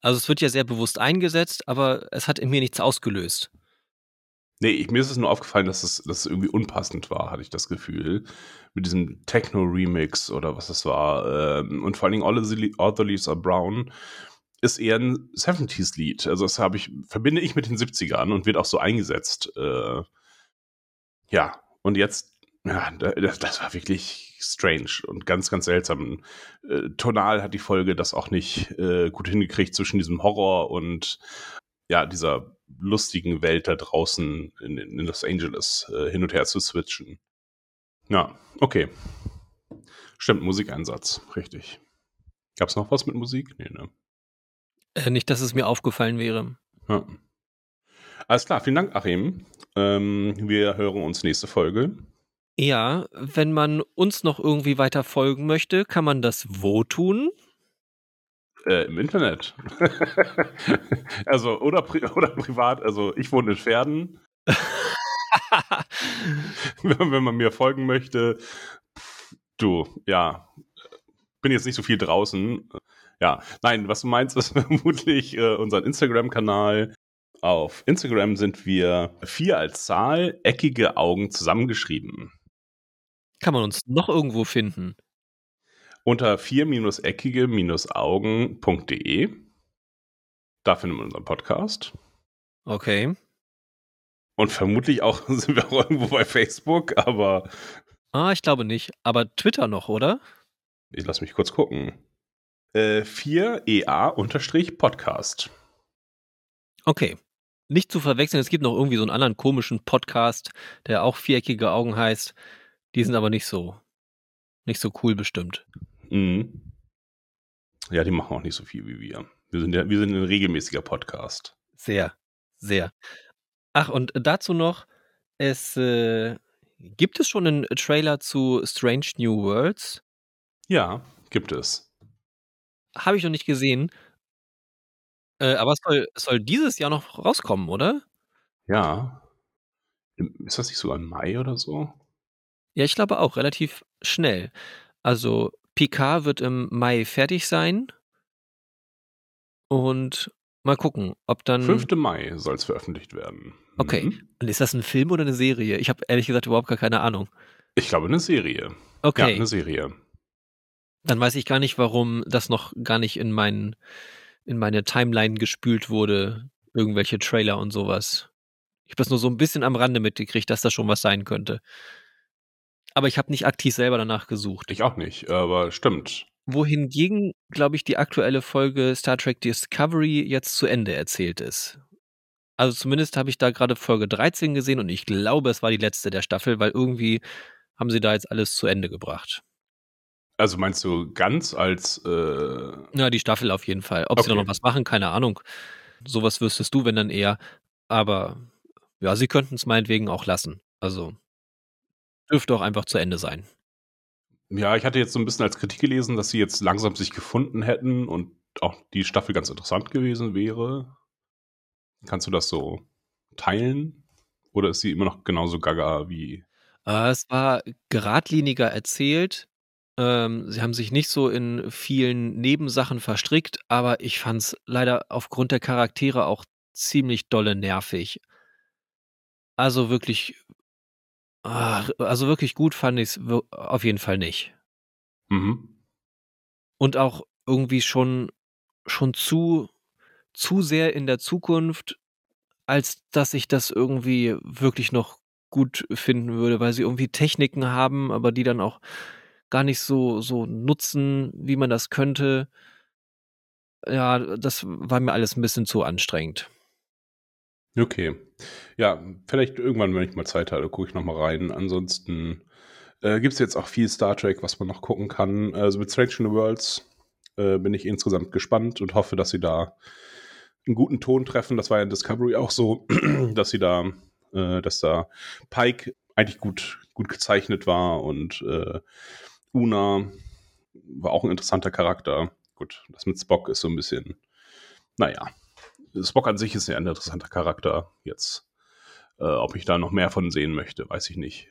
Also es wird ja sehr bewusst eingesetzt, aber es hat in mir nichts ausgelöst. Nee, ich, mir ist es nur aufgefallen, dass es, dass es irgendwie unpassend war, hatte ich das Gefühl. Mit diesem Techno-Remix oder was es war. Ähm, und vor allen Dingen All the, Leaves Are Brown ist eher ein 70s-Lied. Also das habe ich, verbinde ich mit den 70ern und wird auch so eingesetzt. Äh, ja, und jetzt, ja, das, das war wirklich strange und ganz, ganz seltsam. Äh, tonal hat die Folge das auch nicht äh, gut hingekriegt zwischen diesem Horror und ja, dieser lustigen Welt da draußen in, in Los Angeles äh, hin und her zu switchen. Ja, okay. Stimmt, Musikeinsatz, richtig. Gab es noch was mit Musik? Nee, ne? Äh, nicht, dass es mir aufgefallen wäre. Ja. Alles klar, vielen Dank, Achim. Ähm, wir hören uns nächste Folge. Ja, wenn man uns noch irgendwie weiter folgen möchte, kann man das wo tun? Äh, Im Internet. *laughs* also, oder, pri *laughs* oder privat. Also, ich wohne in Pferden. *laughs* wenn, man mir folgen möchte, du, ja, bin jetzt nicht so viel draußen. Ja, nein, was du meinst, ist vermutlich äh, unseren Instagram-Kanal. Auf Instagram sind wir vier als Zahl, eckige Augen zusammengeschrieben. Kann man uns noch irgendwo finden? Unter vier-eckige-augen.de. Da finden wir unseren Podcast. Okay. Und vermutlich auch *laughs* sind wir auch irgendwo bei Facebook, aber. Ah, ich glaube nicht. Aber Twitter noch, oder? Ich lass mich kurz gucken. Äh, 4EA-Podcast. Okay. Nicht zu verwechseln, es gibt noch irgendwie so einen anderen komischen Podcast, der auch viereckige Augen heißt. Die sind aber nicht so, nicht so cool bestimmt. Mhm. Ja, die machen auch nicht so viel wie wir. Wir sind, ja, wir sind ein regelmäßiger Podcast. Sehr, sehr. Ach, und dazu noch, es äh, gibt es schon einen Trailer zu Strange New Worlds? Ja, gibt es. Habe ich noch nicht gesehen. Äh, aber es soll, es soll dieses Jahr noch rauskommen, oder? Ja. Ist das nicht sogar im Mai oder so? Ja, ich glaube auch, relativ schnell. Also Picard wird im Mai fertig sein. Und mal gucken, ob dann. 5. Mai soll es veröffentlicht werden. Okay. Mhm. Und ist das ein Film oder eine Serie? Ich habe ehrlich gesagt überhaupt gar keine Ahnung. Ich glaube, eine Serie. Okay. Ja, eine Serie. Dann weiß ich gar nicht, warum das noch gar nicht in, mein, in meine Timeline gespült wurde. Irgendwelche Trailer und sowas. Ich habe das nur so ein bisschen am Rande mitgekriegt, dass das schon was sein könnte. Aber ich habe nicht aktiv selber danach gesucht. Ich auch nicht, aber stimmt. Wohingegen, glaube ich, die aktuelle Folge Star Trek Discovery jetzt zu Ende erzählt ist. Also zumindest habe ich da gerade Folge 13 gesehen und ich glaube, es war die letzte der Staffel, weil irgendwie haben sie da jetzt alles zu Ende gebracht. Also meinst du ganz als. Äh Ja, die Staffel auf jeden Fall. Ob sie da Okay. noch was machen, keine Ahnung. Sowas wüsstest du, wenn dann eher. Aber ja, sie könnten es meinetwegen auch lassen. Also dürfte auch einfach zu Ende sein. Ja, ich hatte jetzt so ein bisschen als Kritik gelesen, dass sie jetzt langsam sich gefunden hätten und auch die Staffel ganz interessant gewesen wäre. Kannst du das so teilen? Oder ist sie immer noch genauso gaga wie. Äh, es war geradliniger erzählt. Ähm, sie haben sich nicht so in vielen Nebensachen verstrickt, aber ich fand es leider aufgrund der Charaktere auch ziemlich dolle nervig. Also wirklich, also wirklich gut fand ich es auf jeden Fall nicht. Mhm. Und auch irgendwie schon, schon zu, zu sehr in der Zukunft, als dass ich das irgendwie wirklich noch gut finden würde, weil sie irgendwie Techniken haben, aber die dann auch gar nicht so, so nutzen, wie man das könnte. Ja, das war mir alles ein bisschen zu anstrengend. Okay. Ja, vielleicht irgendwann, wenn ich mal Zeit habe, gucke ich nochmal rein. Ansonsten äh, gibt es jetzt auch viel Star Trek, was man noch gucken kann. Also mit Strange New Worlds äh, bin ich insgesamt gespannt und hoffe, dass sie da einen guten Ton treffen. Das war ja in Discovery auch so, *clears throat* dass sie da, äh, dass da Pike eigentlich gut, gut gezeichnet war und äh, Una war auch ein interessanter Charakter. Gut, das mit Spock ist so ein bisschen, naja, Spock an sich ist ja ein interessanter Charakter. Jetzt, äh, ob ich da noch mehr von sehen möchte, weiß ich nicht.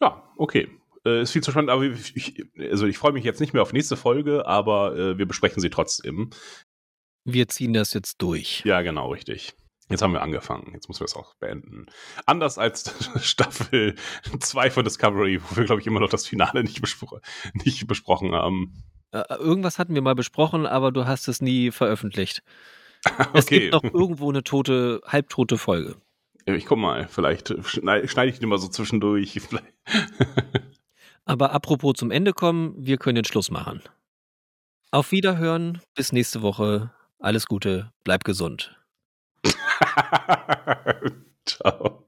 Ja, okay. Äh, ist viel zu spannend, aber ich, ich, also ich freue mich jetzt nicht mehr auf nächste Folge, aber äh, wir besprechen sie trotzdem. Wir ziehen das jetzt durch. Ja, genau, richtig. Jetzt haben wir angefangen. Jetzt müssen wir es auch beenden. Anders als *laughs* Staffel 2 von Discovery, wo wir, glaube ich, immer noch das Finale nicht, bespro nicht besprochen haben. Äh, irgendwas hatten wir mal besprochen, aber du hast es nie veröffentlicht. *laughs* Es okay. gibt noch irgendwo eine tote, halbtote Folge. Ich guck mal, vielleicht schneide schneid ich die mal so zwischendurch. *laughs* Aber apropos zum Ende kommen, wir können den Schluss machen. Auf Wiederhören, bis nächste Woche. Alles Gute, bleib gesund. *laughs* Ciao.